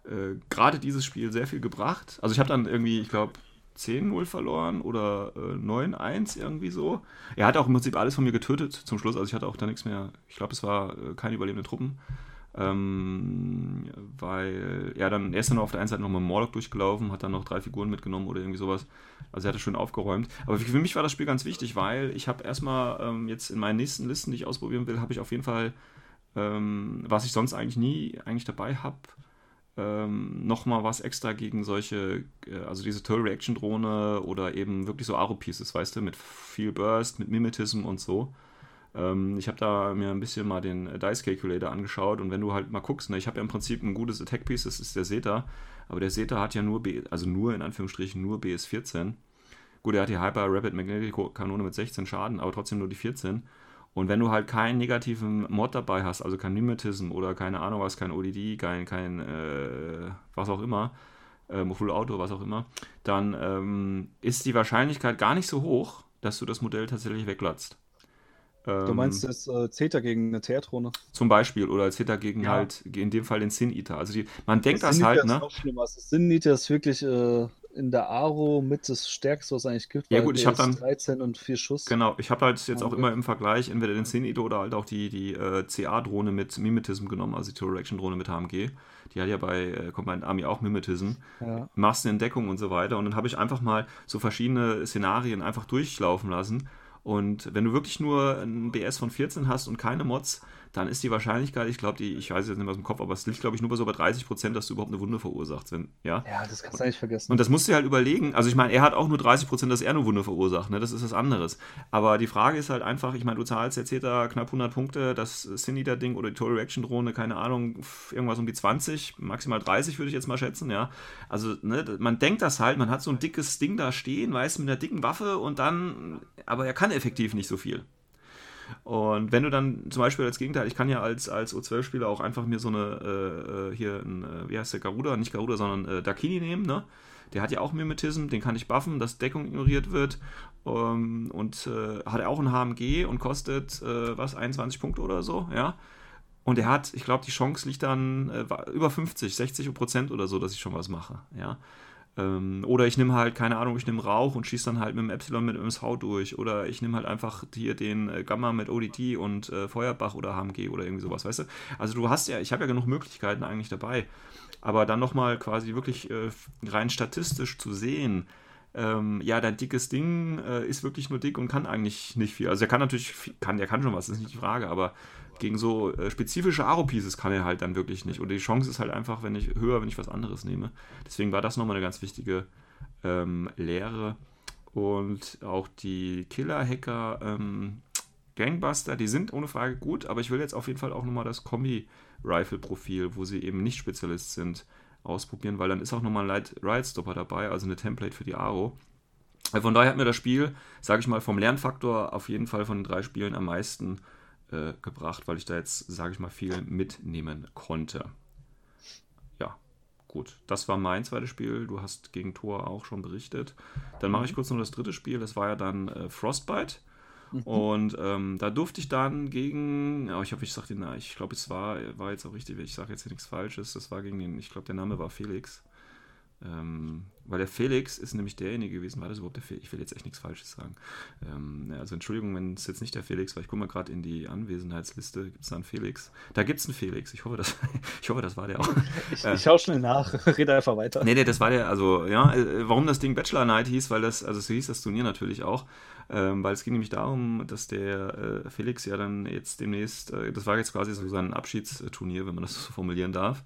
äh, gerade dieses Spiel, sehr viel gebracht. Also ich habe dann irgendwie, ich glaube, 10-0 verloren oder äh, 9-1 irgendwie so. Er hat auch im Prinzip alles von mir getötet zum Schluss. Also ich hatte auch da nichts mehr. Ich glaube, es war äh, keine überlebende Truppen. Ähm, weil, ja, dann, er ist dann auf der einen Seite nochmal Morlock durchgelaufen, hat dann noch drei Figuren mitgenommen oder irgendwie sowas. Also er hat es schön aufgeräumt. Aber für mich war das Spiel ganz wichtig, weil ich habe erstmal ähm, jetzt in meinen nächsten Listen, die ich ausprobieren will, habe ich auf jeden Fall, ähm, was ich sonst eigentlich nie eigentlich dabei habe, ähm, nochmal was extra gegen solche, äh, also diese Turtle-Reaction-Drohne oder eben wirklich so Aro-Pieces, weißt du, mit viel Burst, mit Mimetism und so. Ähm, ich habe da mir ein bisschen mal den Dice Calculator angeschaut und wenn du halt mal guckst, ne, ich habe ja im Prinzip ein gutes Attack-Piece, das ist der Zeta, aber der Zeta hat ja nur, B, also nur in Anführungsstrichen nur BS14. Gut, er hat die Hyper Rapid Magnetic Kanone mit 16 Schaden, aber trotzdem nur die 14. Und wenn du halt keinen negativen Mod dabei hast, also kein Mimetism oder keine Ahnung was, kein ODD, kein, kein äh, was auch immer, ähm, Full Auto, was auch immer, dann ähm, ist die Wahrscheinlichkeit gar nicht so hoch, dass du das Modell tatsächlich weglatzt. Du meinst Ähm, jetzt äh, Zeta gegen eine Teatrone? Zum Beispiel, oder Hitter gegen Ja. halt, in dem Fall den Sin Eater. Also die, man denkt das, Sin halt, ne? Ist noch schlimmer. Also Sin Eater ist wirklich äh, in der Aro mit das Stärkste, was es eigentlich gibt. Ja gut, ich der hab dann- ist 13 und 4 Schuss. Genau, ich habe halt jetzt auch immer im Vergleich entweder den Sin Eater oder halt auch die, die äh, CA-Drohne mit Mimetism genommen, also die Total Action Drohne mit HMG. Die hat ja bei äh, Combined Army auch Mimetism. Ja. Massenentdeckung und so weiter. Und dann habe ich einfach mal so verschiedene Szenarien einfach durchlaufen lassen. Und wenn du wirklich nur ein BS von 14 hast und keine Mods, dann ist die Wahrscheinlichkeit, ich glaube, die, ich weiß jetzt nicht mehr aus dem Kopf, aber es liegt, glaube ich, nur bei so bei 30 Prozent, dass du überhaupt eine Wunde verursachst. Wenn, ja? ja, das kannst du eigentlich vergessen. Und das musst du dir halt überlegen. Also ich meine, er hat auch nur 30 Prozent, dass er eine Wunde verursacht. Ne? Das ist was anderes. Aber die Frage ist halt einfach, ich meine, du zahlst jetzt da knapp 100 Punkte, das Sin-Eater-Ding oder die Total Reaction-Drohne, keine Ahnung, irgendwas um die 20, maximal 30 würde ich jetzt mal schätzen, ja. Also, ne, man denkt das halt, man hat so ein dickes Ding da stehen, weißt du, mit einer dicken Waffe und dann, aber er kann effektiv nicht so viel. Und wenn du dann zum Beispiel als Gegenteil, ich kann ja als, als O12-Spieler auch einfach mir so eine, äh, äh, hier, ein, äh, wie heißt der, Garuda, nicht Garuda, sondern äh, Dakini nehmen, ne? Der hat ja auch Mimetism, den kann ich buffen, dass Deckung ignoriert wird. Ähm, und äh, hat auch ein HMG und kostet, äh, was, 21 Punkte oder so, ja? Und er hat, ich glaube, die Chance liegt dann äh, über 50, 60 Prozent oder so, dass ich schon was mache, ja? Ähm, oder ich nehme halt, keine Ahnung, ich nehme Rauch und schieße dann halt mit dem Epsilon mit MSV durch. Oder ich nehme halt einfach hier den äh, Gamma mit ODT und äh, Feuerbach oder HMG oder irgendwie sowas, weißt du? Also du hast ja, ich habe ja genug Möglichkeiten eigentlich dabei. Aber dann nochmal quasi wirklich äh, rein statistisch zu sehen, ähm, ja, dein dickes Ding äh, ist wirklich nur dick und kann eigentlich nicht viel. Also er kann natürlich, viel, kann, der kann schon was, das ist nicht die Frage, aber gegen so äh, spezifische Aro-Pieces kann er halt dann wirklich nicht. Und die Chance ist halt einfach, wenn ich höher, wenn ich was anderes nehme. Deswegen war das nochmal eine ganz wichtige ähm, Lehre. Und auch die Killer-Hacker ähm, Gangbuster, die sind ohne Frage gut, aber ich will jetzt auf jeden Fall auch nochmal das Kombi-Rifle-Profil, wo sie eben nicht Spezialist sind, ausprobieren, weil dann ist auch nochmal ein Light Riot Stopper dabei, also eine Template für die Aro. Äh, Von daher hat mir das Spiel, sage ich mal, vom Lernfaktor auf jeden Fall von den drei Spielen am meisten äh, gebracht, weil ich da jetzt, sage ich mal, viel mitnehmen konnte. Ja, gut. Das war mein zweites Spiel. Du hast gegen Thor auch schon berichtet. Dann mache ich kurz noch das dritte Spiel. Das war ja dann äh, Frostbite. Und ähm, da durfte ich dann gegen, ja, ich hoffe, ich sage den, ich glaube, es war, war jetzt auch richtig, ich sage jetzt hier nichts Falsches, das war gegen den, ich glaube, der Name war Felix. Ähm, weil der Felix ist nämlich derjenige gewesen, war das überhaupt der Felix? Ich will jetzt echt nichts Falsches sagen. Ähm, also Entschuldigung, wenn es jetzt nicht der Felix war, ich gucke mal gerade in die Anwesenheitsliste, gibt es da einen Felix? Da gibt es einen Felix, ich hoffe, das, [laughs] ich hoffe, das war der auch. Ich, Äh. ich schau schnell nach, [laughs] rede einfach weiter. Nee, nee, das war der, also, ja, äh, warum das Ding Bachelor Night hieß, weil das, also so hieß das Turnier natürlich auch, ähm, weil es ging nämlich darum, dass der äh, Felix ja dann jetzt demnächst, äh, das war jetzt quasi so sein Abschiedsturnier, wenn man das so formulieren darf.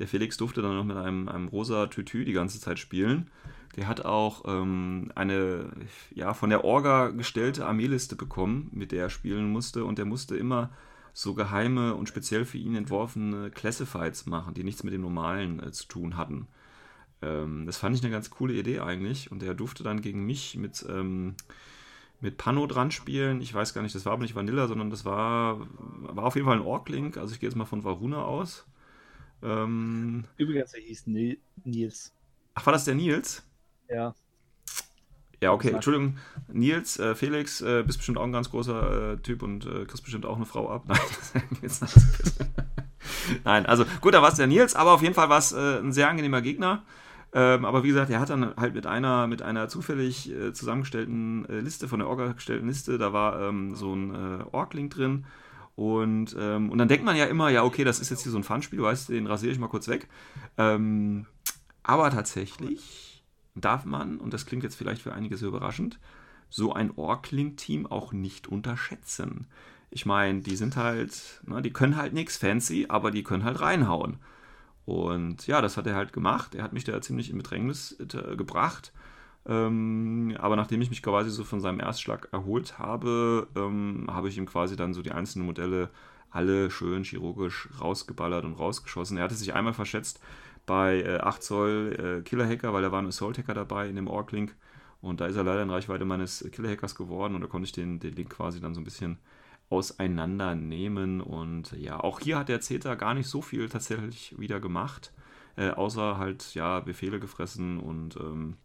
Der Felix durfte dann noch mit einem, einem rosa Tütü die ganze Zeit spielen. Der hat auch ähm, eine ja, von der Orga gestellte Armeeliste bekommen, mit der er spielen musste. Und der musste immer so geheime und speziell für ihn entworfene Classifieds machen, die nichts mit dem Normalen äh, zu tun hatten. Ähm, das fand ich eine ganz coole Idee eigentlich. Und der durfte dann gegen mich mit, ähm, mit Pano dran spielen. Ich weiß gar nicht, das war aber nicht Vanilla, sondern das war, war auf jeden Fall ein Orc-Link. Also ich gehe jetzt mal von Varuna aus. Ähm, Übrigens, er hieß Ni- Nils. ach, war das der Nils? Ja. Ja, okay. Entschuldigung. Nils, äh, Felix, äh, bist bestimmt auch ein ganz großer äh, Typ und äh, kriegst bestimmt auch eine Frau ab. [laughs] Nein, das jetzt nicht. [laughs] Nein, also gut, da war es der Nils, aber auf jeden Fall war es äh, ein sehr angenehmer Gegner. Ähm, aber wie gesagt, er hat dann halt mit einer, mit einer zufällig äh, zusammengestellten Liste, von der Orga gestellten Liste, da war ähm, so ein äh, Org-Link drin Und, ähm, und dann denkt man ja immer, ja, okay, das ist jetzt hier so ein Fun-Spiel, weißt du, den rasiere ich mal kurz weg. Ähm, aber tatsächlich darf man, und das klingt jetzt vielleicht für einige sehr überraschend, so ein Orkling-Team auch nicht unterschätzen. Ich meine, die sind halt, ne, die können halt nichts fancy, aber die können halt reinhauen. Und ja, das hat er halt gemacht. Er hat mich da ziemlich in Bedrängnis äh, gebracht. Ähm, aber nachdem ich mich quasi so von seinem Erstschlag erholt habe, ähm, habe ich ihm quasi dann so die einzelnen Modelle alle schön chirurgisch rausgeballert und rausgeschossen. Er hatte sich einmal verschätzt bei äh, 8 Zoll äh, Killer-Hacker, weil da war ein Assault-Hacker dabei in dem Orc-Link. Und da ist er leider in Reichweite meines Killer-Hackers geworden und da konnte ich den, den Link quasi dann so ein bisschen auseinandernehmen. Und ja, auch hier hat der Zeta gar nicht so viel tatsächlich wieder gemacht, äh, außer halt ja Befehle gefressen und ähm,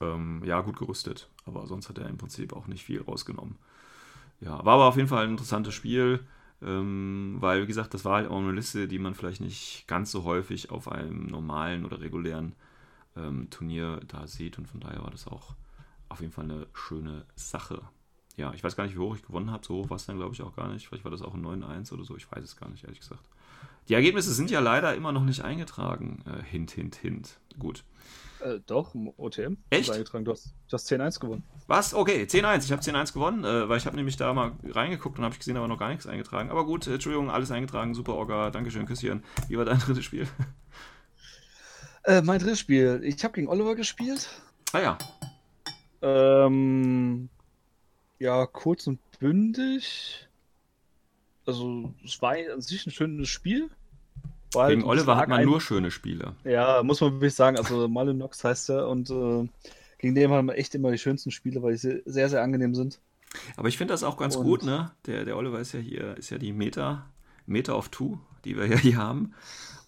ähm, ja gut gerüstet. Aber sonst hat er im Prinzip auch nicht viel rausgenommen. Ja, war aber auf jeden Fall ein interessantes Spiel. Ähm, weil, wie gesagt, das war halt auch eine Liste, die man vielleicht nicht ganz so häufig auf einem normalen oder regulären ähm, Turnier da sieht und von daher war das auch auf jeden Fall eine schöne Sache. Ja, ich weiß gar nicht, wie hoch ich gewonnen habe. So hoch war es dann, glaube ich, auch gar nicht. Vielleicht war das auch ein 9-1 oder so. Ich weiß es gar nicht, ehrlich gesagt. Die Ergebnisse sind ja leider immer noch nicht eingetragen. Äh, hint, hint, hint. Gut. Äh, doch, im OTM. Echt? Eingetragen. Du hast, du hast 10-1 gewonnen. Was? Okay, 10-1. Ich habe 10-1 gewonnen, äh, weil ich habe nämlich da mal reingeguckt und habe gesehen, aber noch gar nichts eingetragen. Aber gut, Entschuldigung, alles eingetragen. Super, Orga. Dankeschön, Küsschen. Wie war dein [laughs] drittes Spiel? Äh, mein drittes Spiel. Ich habe gegen Oliver gespielt. Ah ja. Ähm, ja, kurz und bündig. Also, es war an sich ein schönes Spiel. War Gegen halt Oliver hat man ein- nur schöne Spiele. Ja, muss man wirklich sagen. Also, Malinox heißt er und äh, gegen den haben wir echt immer die schönsten Spiele, weil die sehr, sehr angenehm sind. Aber ich finde das auch ganz Und- gut, ne? Der, der Oliver ist ja hier, ist ja die Meta, Meta of Two, die wir ja hier haben.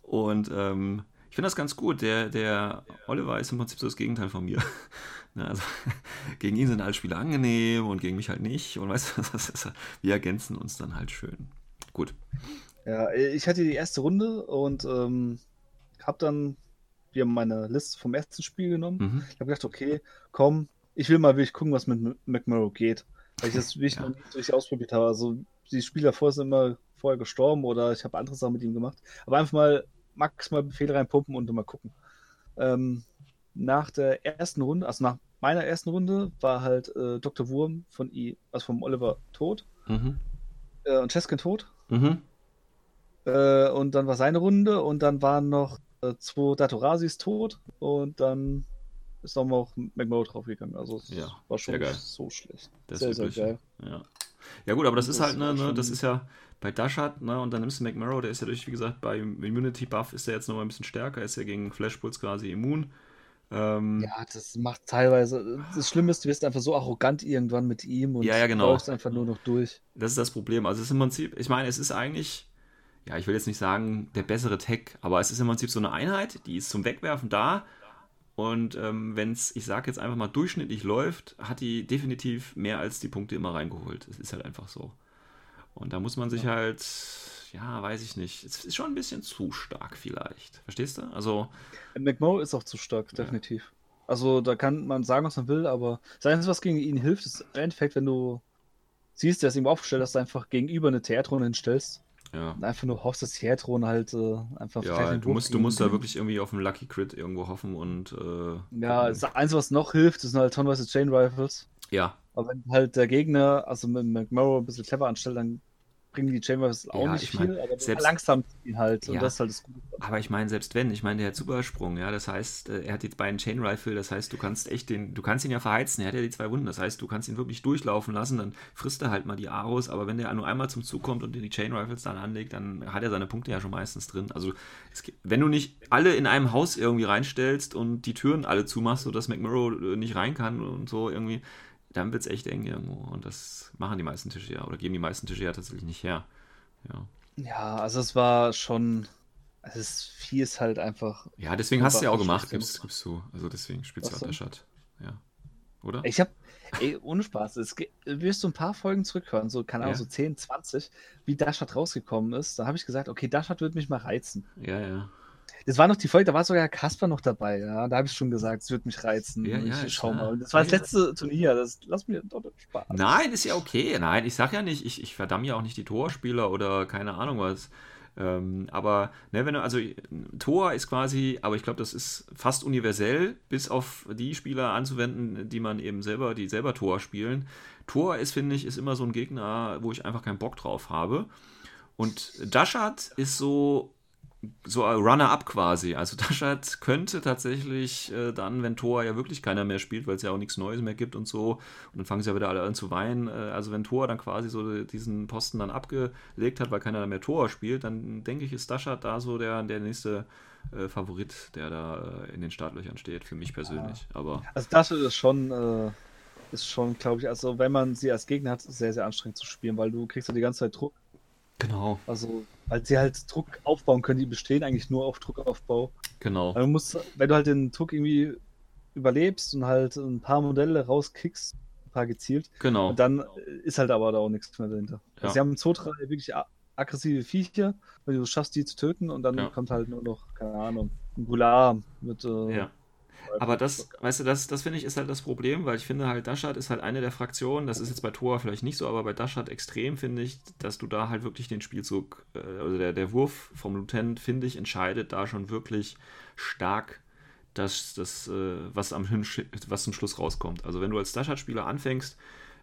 Und ähm, ich finde das ganz gut. Der, der Oliver ist im Prinzip so das Gegenteil von mir. [laughs] Ne, also, [laughs] gegen ihn sind alle Spiele angenehm und gegen mich halt nicht. Und weißt du, [laughs] das ist, wir ergänzen uns dann halt schön. Gut. Ja, ich hatte die erste Runde und ähm, habe dann wir haben meine Liste vom ersten Spiel genommen. Mhm. Ich habe gedacht, okay, komm, ich will mal wirklich gucken, was mit McMurrow geht. Weil ich das wirklich Ja. noch nicht so richtig ausprobiert habe. Also die Spieler vorher sind immer vorher gestorben oder ich habe andere Sachen mit ihm gemacht. Aber einfach mal maximal Befehle reinpumpen und mal gucken. Ähm, nach der ersten Runde, also nach meiner ersten Runde, war halt äh, Dr. Wurm von I, also vom Oliver tot Mhm. äh, und Cheskin tot. Mhm. Äh, und dann war seine Runde und dann waren noch äh, zwei Datorasis tot und dann ist nochmal auch McMurrow draufgegangen. Also es Ja, war schon sehr so schlecht. Das sehr, ist sehr wirklich, geil. Ja. ja, gut, aber das, Das ist halt, ne, ne, das ist ja bei Dashat, ne, und dann nimmst du McMurrow, der ist ja durch, wie gesagt, beim Immunity Buff ist er jetzt nochmal ein bisschen stärker, ist ja gegen Flashpulse quasi immun. Ähm, Ja, das macht teilweise. Das Schlimme ist, du wirst einfach so arrogant irgendwann mit ihm und Ja, ja, genau. läufst einfach nur noch durch. Das ist das Problem. Also es ist im Prinzip, ich meine, es ist eigentlich, ja, ich will jetzt nicht sagen, der bessere Tech, aber es ist im Prinzip so eine Einheit, die ist zum Wegwerfen da. Und ähm, wenn es, ich sage jetzt einfach mal, durchschnittlich läuft, hat die definitiv mehr als die Punkte immer reingeholt. Es ist halt einfach so. Und da muss man sich halt, ja, weiß ich nicht, es ist schon ein bisschen zu stark vielleicht. Verstehst du? Also, McMurrow ist auch zu stark, definitiv. Also da kann man sagen, was man will, aber das Einzige, was gegen ihn hilft, ist im Endeffekt, wenn du siehst, der ist ihm aufgestellt, dass du einfach gegenüber eine Theatrone hinstellst ja. und einfach nur hoffst, dass die Theatrone halt äh, einfach Ja, du musst, du musst da wirklich irgendwie auf einen Lucky Crit irgendwo hoffen und äh, Ja, das Einzige, was noch hilft, sind halt tonnenweise Chain Rifles. ja, Aber wenn halt der Gegner, also mit McMurrow ein bisschen clever anstellt, dann bringen die Rifles auch Ja, nicht ich viel, mein, aber selbst- verlangsamt ihn halt. Und Ja. das ist halt das Gute. Aber ich meine, selbst wenn, ich meine, der hat Supersprung, ja, das heißt, äh, er hat jetzt beiden Chain Rifle, das heißt, du kannst echt den, du kannst ihn ja verheizen, er hat ja die zwei Wunden, das heißt, du kannst ihn wirklich durchlaufen lassen, dann frisst er halt mal die Aros, aber wenn der nur einmal zum Zug kommt und dir die Chain Rifles dann anlegt, dann hat er seine Punkte ja schon meistens drin. Also, es wenn du nicht alle in einem Haus irgendwie reinstellst und die Türen alle zumachst, sodass McMurrow äh, nicht rein kann und so irgendwie, dann wird es echt eng irgendwo. Und das machen die meisten Tische ja, oder geben die meisten Tische ja tatsächlich nicht her. Ja. Ja, also es war schon. Das Vieh ist halt einfach. Ja, deswegen hast du ja auch gemacht, gibst, gibst du. Also deswegen spielst du ja denn? Dashat. Ja. Oder? Ich hab. Ey, ohne Spaß. Es wirst du ein paar Folgen zurückhören, so, keine Ahnung, Ja. so 10, 20, wie Dashat rausgekommen ist. Da habe ich gesagt, okay, Dashat wird mich mal reizen. Ja, ja. Das war noch die Folge, da war sogar Kasper noch dabei. Ja, da habe ich schon gesagt, es wird mich reizen. Ja, ja, ich schau mal. Das war das letzte Turnier. Das lass mir doch Spaß. Nein, ist ja okay. Nein, ich sag ja nicht, ich, ich verdamme ja auch nicht die Torspieler oder keine Ahnung was. Ähm, aber, ne, wenn du, also Tor ist quasi, aber ich glaube, das ist fast universell, bis auf die Spieler anzuwenden, die man eben selber, die selber Tor spielen. Tor ist, finde ich, ist immer so ein Gegner, wo ich einfach keinen Bock drauf habe. Und Dashat ist so, so ein Runner-up quasi. Also [laughs] Dashat könnte tatsächlich äh, dann, wenn Thor ja wirklich keiner mehr spielt, weil es ja auch nichts Neues mehr gibt und so, und dann fangen sie ja wieder alle an zu weinen. Äh, also wenn Thor dann quasi so diesen Posten dann abgelegt hat, weil keiner mehr Thor spielt, dann denke ich, ist Dashat da so der, der nächste äh, Favorit, der da äh, in den Startlöchern steht, für mich persönlich. Aber Also das ist schon, äh, ist schon, glaube ich, also wenn man sie als Gegner hat, sehr, sehr anstrengend zu spielen, weil du kriegst ja die ganze Zeit Druck. Genau, Also, weil sie halt Druck aufbauen können, die bestehen eigentlich nur auf Druckaufbau. genau. Du musst, wenn du halt den Druck irgendwie überlebst und halt ein paar Modelle rauskickst, ein paar gezielt, Genau. dann ist halt aber da auch nichts mehr dahinter. Ja. Also sie haben zwei, drei wirklich aggressive Viecher, wenn du es schaffst, die zu töten, und dann Ja. kommt halt nur noch, keine Ahnung, ein Gular mit. Äh, Ja. Aber das, weißt du, das, das finde ich ist halt das Problem, weil ich finde halt, Dashat ist halt eine der Fraktionen, das ist jetzt bei Thor vielleicht nicht so, aber bei Dashat extrem finde ich, dass du da halt wirklich den Spielzug, äh, also der, der Wurf vom Lieutenant, finde ich, entscheidet da schon wirklich stark, das, das, äh, was, am, was zum Schluss rauskommt. Also wenn du als Dashat-Spieler anfängst,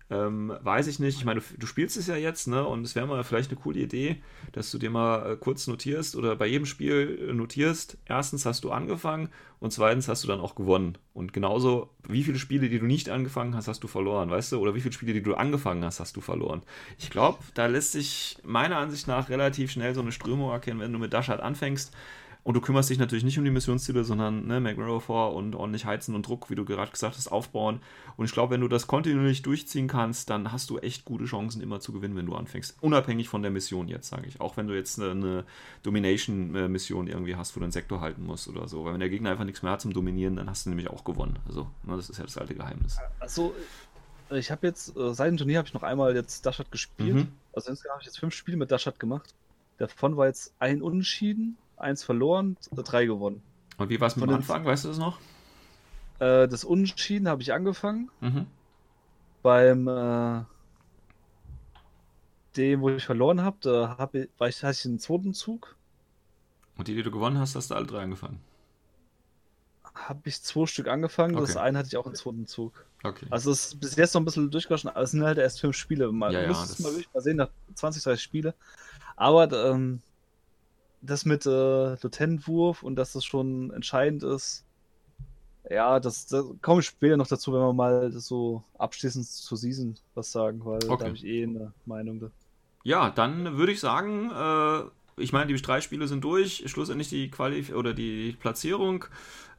ähm, weiß ich nicht. Ich meine, du, du spielst es ja jetzt, ne? Und es wäre mal vielleicht eine coole Idee, dass du dir mal äh, kurz notierst oder bei jedem Spiel äh, notierst. Erstens hast du angefangen und zweitens hast du dann auch gewonnen. Und genauso, wie viele Spiele, die du nicht angefangen hast, hast du verloren, weißt du? Oder wie viele Spiele, die du angefangen hast, hast du verloren. Ich glaube, da lässt sich meiner Ansicht nach relativ schnell so eine Strömung erkennen, wenn du mit Dashat anfängst. Und du kümmerst dich natürlich nicht um die Missionsziele, sondern ne, McMurrow vor und ordentlich heizen und Druck, wie du gerade gesagt hast, aufbauen. Und ich glaube, wenn du das kontinuierlich durchziehen kannst, dann hast du echt gute Chancen, immer zu gewinnen, wenn du anfängst. Unabhängig von der Mission jetzt, sage ich. Auch wenn du jetzt eine, eine Domination-Mission irgendwie hast, wo du einen Sektor halten musst oder so. Weil wenn der Gegner einfach nichts mehr hat zum Dominieren, dann hast du nämlich auch gewonnen. Also, ne, das ist ja das alte Geheimnis. Also, ich habe jetzt, äh, seit dem Turnier habe ich noch einmal jetzt Dashat gespielt. Mhm. Also insgesamt habe ich jetzt fünf Spiele mit Dashat gemacht. Davon war jetzt ein Unentschieden, eins verloren, drei gewonnen. Und wie war es mit dem Anfang? Weißt du das noch? Äh, das Unentschieden habe ich angefangen Mhm. beim äh, dem, wo ich verloren habe, da hab ich, war ich, hatte ich den zweiten Zug, Und die, die du gewonnen hast, hast du alle drei angefangen. habe ich zwei Stück angefangen. Das Okay. eine hatte ich auch im zweiten Zug. Okay. Also es ist bis jetzt noch ein bisschen durchgewaschen, aber es sind halt erst fünf Spiele. Man Ja, ja, muss es das- mal wirklich mal sehen, nach 20, 30 Spiele. Aber ähm, das mit äh, Lieutenant-Wurf und dass das schon entscheidend ist, ja, das, das komme ich später noch dazu, wenn wir mal so abschließend zur Season was sagen, weil Okay. da habe ich eh eine Meinung. Da. Ja, dann würde ich sagen, äh, ich meine, die drei Spiele sind durch, schlussendlich die Qualif oder die Platzierung.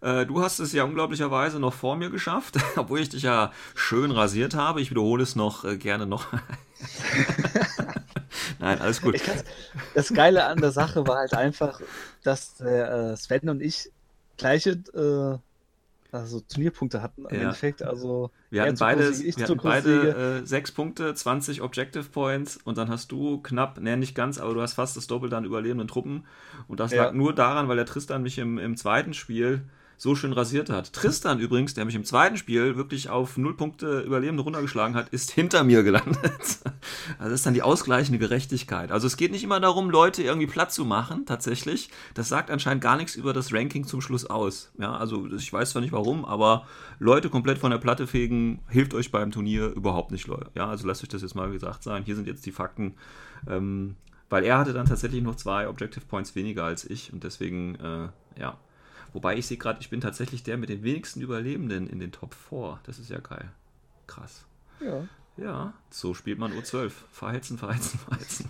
Äh, du hast es ja unglaublicherweise noch vor mir geschafft, [laughs] obwohl ich dich ja schön rasiert habe. Ich wiederhole es noch äh, gerne noch. [laughs] [laughs] Nein, alles gut. Das Geile an der Sache war halt einfach, dass der, äh, Sven und ich gleiche äh, also Turnierpunkte hatten im Ja. Endeffekt. Also Wir hatten beide, ich wir hatten beide äh, sechs Punkte, 20 Objective Points und dann hast du knapp, ne, nicht ganz, aber du hast fast das Doppelte an überlebenden Truppen. Und das Ja. lag nur daran, weil der Tristan mich im, im zweiten Spiel so schön rasiert hat. Tristan übrigens, der mich im zweiten Spiel wirklich auf null Punkte Überlebende runtergeschlagen hat, ist hinter mir gelandet. Also [laughs] das ist dann die ausgleichende Gerechtigkeit. Also es geht nicht immer darum, Leute irgendwie platt zu machen, tatsächlich. Das sagt anscheinend gar nichts über das Ranking zum Schluss aus. Ja, also ich weiß zwar nicht warum, aber Leute komplett von der Platte fegen, hilft euch beim Turnier überhaupt nicht, Leute. Ja, also lasst euch das jetzt mal gesagt sein. Hier sind jetzt die Fakten. Ähm, weil er hatte dann tatsächlich noch zwei Objective Points weniger als ich und deswegen, äh, ja. Wobei ich sehe gerade, ich bin tatsächlich der mit den wenigsten Überlebenden in den Top 4. Das ist ja geil. Krass. Ja. Ja, so spielt man U12. Verheizen, verheizen, verheizen.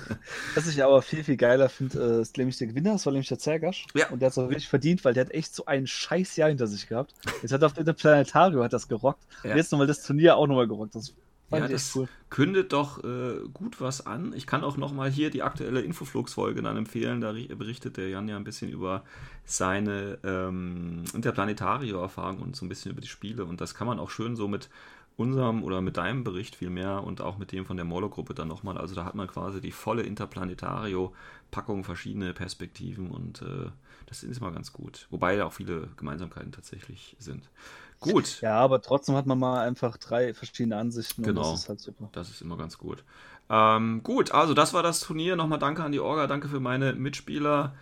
[laughs] Was ich aber viel, viel geiler finde, äh, ist nämlich der Gewinner, das war nämlich der Zergasch. Ja. Und der hat es auch wirklich verdient, weil der hat echt so ein scheiß Jahr hinter sich gehabt. Jetzt hat er auf dem Planetario hat das gerockt. Ja. Und jetzt nochmal das Turnier auch nochmal gerockt. Das fand Ja, das cool. kündet doch äh, gut was an. Ich kann auch nochmal hier die aktuelle Infoflux-Folge dann empfehlen. Da ri- berichtet der Jan ja ein bisschen über seine ähm, Interplanetario-Erfahrung und so ein bisschen über die Spiele. Und das kann man auch schön so mit unserem oder mit deinem Bericht vielmehr und auch mit dem von der Molo-Gruppe dann nochmal. Also da hat man quasi die volle Interplanetario-Packung, verschiedene Perspektiven und äh, das ist immer ganz gut. Wobei da auch viele Gemeinsamkeiten tatsächlich sind. Gut. Ja, aber trotzdem hat man mal einfach drei verschiedene Ansichten Genau. und das ist halt super. Das ist immer ganz gut. Ähm, gut, also das war das Turnier. Nochmal danke an die Orga, danke für meine Mitspieler.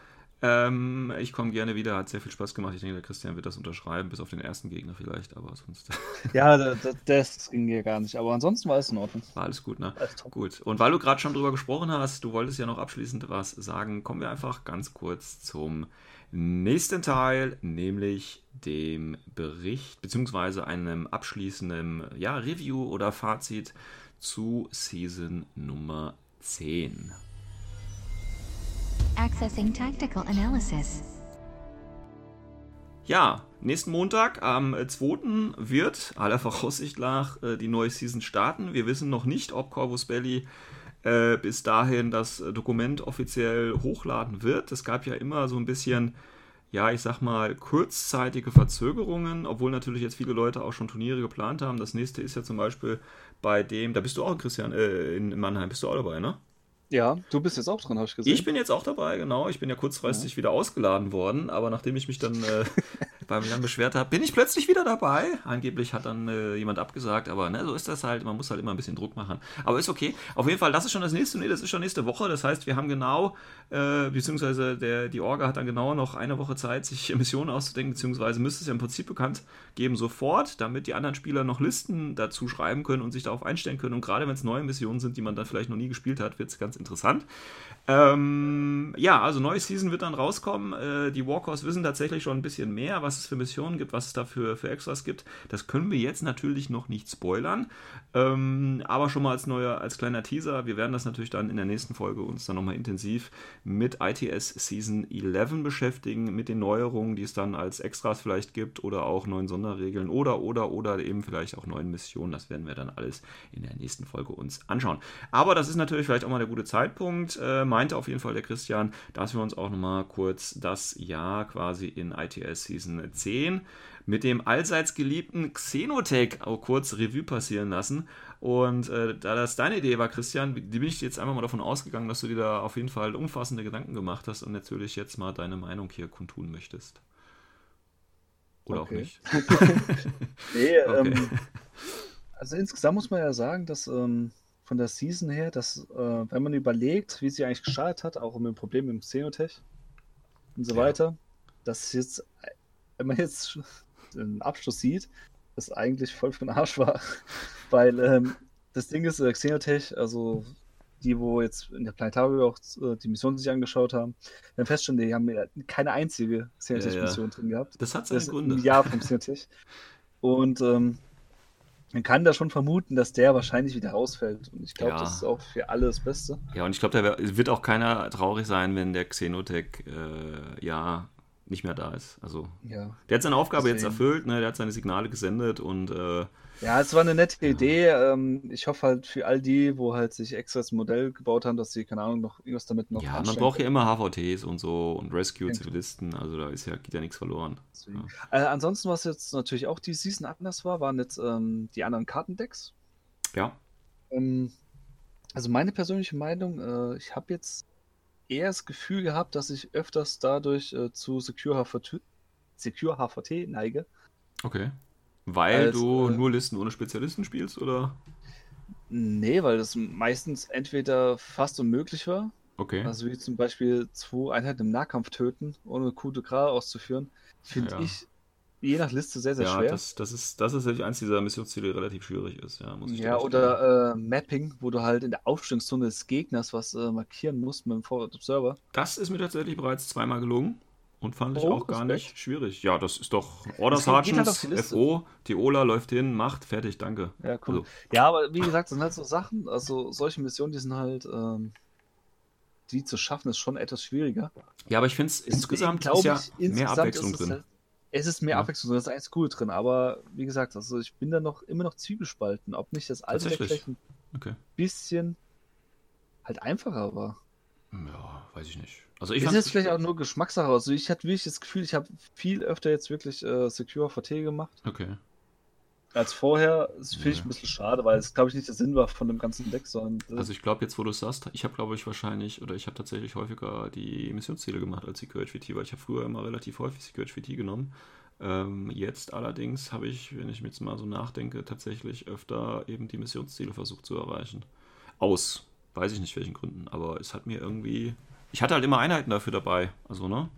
Ähm, ich komme gerne wieder, hat sehr viel Spaß gemacht. Ich denke, der Christian wird das unterschreiben, bis auf den ersten Gegner vielleicht, aber sonst [laughs] Ja, da- da- das ging ja gar nicht. Aber ansonsten war es in Ordnung. war alles gut, ne? Alles. Gut. Und weil du gerade schon drüber gesprochen hast, du wolltest ja noch abschließend was sagen, kommen wir einfach ganz kurz zum nächsten Teil, nämlich dem Bericht beziehungsweise einem abschließenden ja, Review oder Fazit zu Season Nummer 10. Accessing tactical analysis. Ja, nächsten Montag am äh, 2. wird aller Voraussicht nach äh, die neue Season starten. Wir wissen noch nicht, ob Corvus Belli äh, bis dahin das äh, Dokument offiziell hochladen wird. Es gab ja immer so ein bisschen, ja, ich sag mal, kurzzeitige Verzögerungen, obwohl natürlich jetzt viele Leute auch schon Turniere geplant haben. Das nächste ist ja zum Beispiel bei dem, da bist du auch, Christian, äh, in Mannheim, bist du auch dabei, ne? Ja, du bist jetzt auch dran, habe ich gesehen. Ich bin jetzt auch dabei, genau. Ich bin ja kurzfristig wieder ausgeladen worden, aber nachdem ich mich dann äh, [laughs] beim Jan beschwert habe, bin ich plötzlich wieder dabei. Angeblich hat dann äh, jemand abgesagt, aber ne, so ist das halt. Man muss halt immer ein bisschen Druck machen. Aber ist okay. Auf jeden Fall, das ist schon das nächste. Nee, das ist schon nächste Woche. Das heißt, wir haben genau, äh, beziehungsweise der, die Orga hat dann genau noch eine Woche Zeit, sich [laughs] Missionen auszudenken, beziehungsweise müsste es ja im Prinzip bekannt geben sofort, damit die anderen Spieler noch Listen dazu schreiben können und sich darauf einstellen können. Und gerade wenn es neue Missionen sind, die man dann vielleicht noch nie gespielt hat, wird es ganz interessant. Ähm, ja, also neue Season wird dann rauskommen. Äh, die Walkers wissen tatsächlich schon ein bisschen mehr, was es für Missionen gibt, was es da für, für Extras gibt. Das können wir jetzt natürlich noch nicht spoilern. Ähm, aber schon mal als neuer, als kleiner Teaser, wir werden das natürlich dann in der nächsten Folge uns dann nochmal intensiv mit ITS Season 11 beschäftigen, mit den Neuerungen, die es dann als Extras vielleicht gibt oder auch neuen Sonderregeln oder oder oder eben vielleicht auch neuen Missionen. Das werden wir dann alles in der nächsten Folge uns anschauen. Aber das ist natürlich vielleicht auch mal der gute Zeitpunkt, äh, meinte auf jeden Fall der Christian, dass wir uns auch nochmal kurz das Jahr quasi in ITS Season 10 mit dem allseits geliebten Xenotech auch kurz Revue passieren lassen. Und äh, da das deine Idee war, Christian, die bin ich jetzt einfach mal davon ausgegangen, dass du dir da auf jeden Fall umfassende Gedanken gemacht hast und natürlich jetzt mal deine Meinung hier kundtun möchtest. Oder auch Okay. nicht. [laughs] Nee, [laughs] Okay. ähm, also insgesamt muss man ja sagen, dass ähm, von der Season her, dass äh, wenn man überlegt, wie sie eigentlich gestartet hat, auch mit dem Problem mit dem Xenotech und so Ja. weiter, dass jetzt, äh, wenn man jetzt [laughs] den Abschluss sieht, das eigentlich voll für den Arsch war. [laughs] Weil ähm, das Ding ist, äh, Xenotech, also die, wo jetzt in der Planetario auch äh, die Mission sich angeschaut haben, dann feststellen, die haben ja keine einzige Xenotech-Mission drin gehabt Das hat seine das Gründe. im Jahr funktioniert nicht. [laughs] Und ähm, man kann da schon vermuten, dass der wahrscheinlich wieder rausfällt. Und ich glaube, Ja. das ist auch für alle das Beste. Ja, und ich glaube, da wird auch keiner traurig sein, wenn der Xenotech äh, ja nicht mehr da ist. Also, Ja. der hat seine Aufgabe jetzt Deswegen. erfüllt, ne? der hat seine Signale gesendet und äh, Ja, es war eine nette Idee. Ähm, ich hoffe halt für all die, wo halt sich extra das Modell gebaut haben, dass sie, keine Ahnung, noch irgendwas damit noch ja, man braucht ja immer HVTs und so und Ja. Rescue-Zivilisten, also da ist ja, geht ja nichts verloren. Deswegen. Äh, ansonsten, was jetzt natürlich auch die Season anders war, waren jetzt ähm, die anderen Kartendecks. Ja, Ähm, also meine persönliche Meinung, äh, ich habe jetzt eher das Gefühl gehabt, dass ich öfters dadurch äh, zu Secure HVT, Secure HVT neige. okay. Weil Als, du äh, nur Listen ohne Spezialisten spielst, oder? Nee, weil das meistens entweder fast unmöglich war, Okay. also wie zum Beispiel zwei Einheiten im Nahkampf töten, ohne Coup de Gras auszuführen, finde Ja. ich je nach Liste sehr, sehr ja, schwer. das, das ist das ist eins dieser Missionsziele, die relativ schwierig ist, ja, muss ich Ja, oder äh, Mapping, wo du halt in der Aufstellungszone des Gegners was äh, markieren musst mit dem Forward Observer. Das ist mir tatsächlich bereits zweimal gelungen und fand ich Oh, auch gar nicht schwierig. Ja, das ist doch [laughs] Order halt Sergeants, die Liste. FO, Tiola läuft hin, macht, fertig, danke. Ja, cool. Also, Ja, aber wie gesagt, das sind halt so Sachen, also solche Missionen, die sind halt, ähm, die zu schaffen, ist schon etwas schwieriger. ja, aber ich finde es insgesamt glaub ist ja ich, mehr Abwechslung drin. Halt, es ist mehr Ja. Abwechslung drin, das ist eigentlich cool drin, aber wie gesagt, also ich bin da noch immer noch zwiegespalten, ob nicht das alte vielleicht ein Okay. bisschen halt einfacher war. Ja, weiß ich nicht. Also ich ist jetzt vielleicht auch nur Geschmackssache. Also ich hatte wirklich das Gefühl, ich habe viel öfter jetzt wirklich äh, Secure VT gemacht. Okay. Als vorher. Das finde ich ein bisschen schade, weil es, glaube ich, nicht der Sinn war von dem ganzen Deck, sondern. Also ich glaube, jetzt wo du es sagst, ich habe, glaube ich, wahrscheinlich, oder ich habe tatsächlich häufiger die Missionsziele gemacht als Secure HVT, weil ich habe früher immer relativ häufig Secure HVT genommen. Ähm, jetzt allerdings habe ich, wenn ich mir jetzt mal so nachdenke, tatsächlich öfter eben die Missionsziele versucht zu erreichen. Aus, weiß ich nicht welchen Gründen, aber es hat mir irgendwie. Ich hatte halt immer Einheiten dafür dabei, also, ne?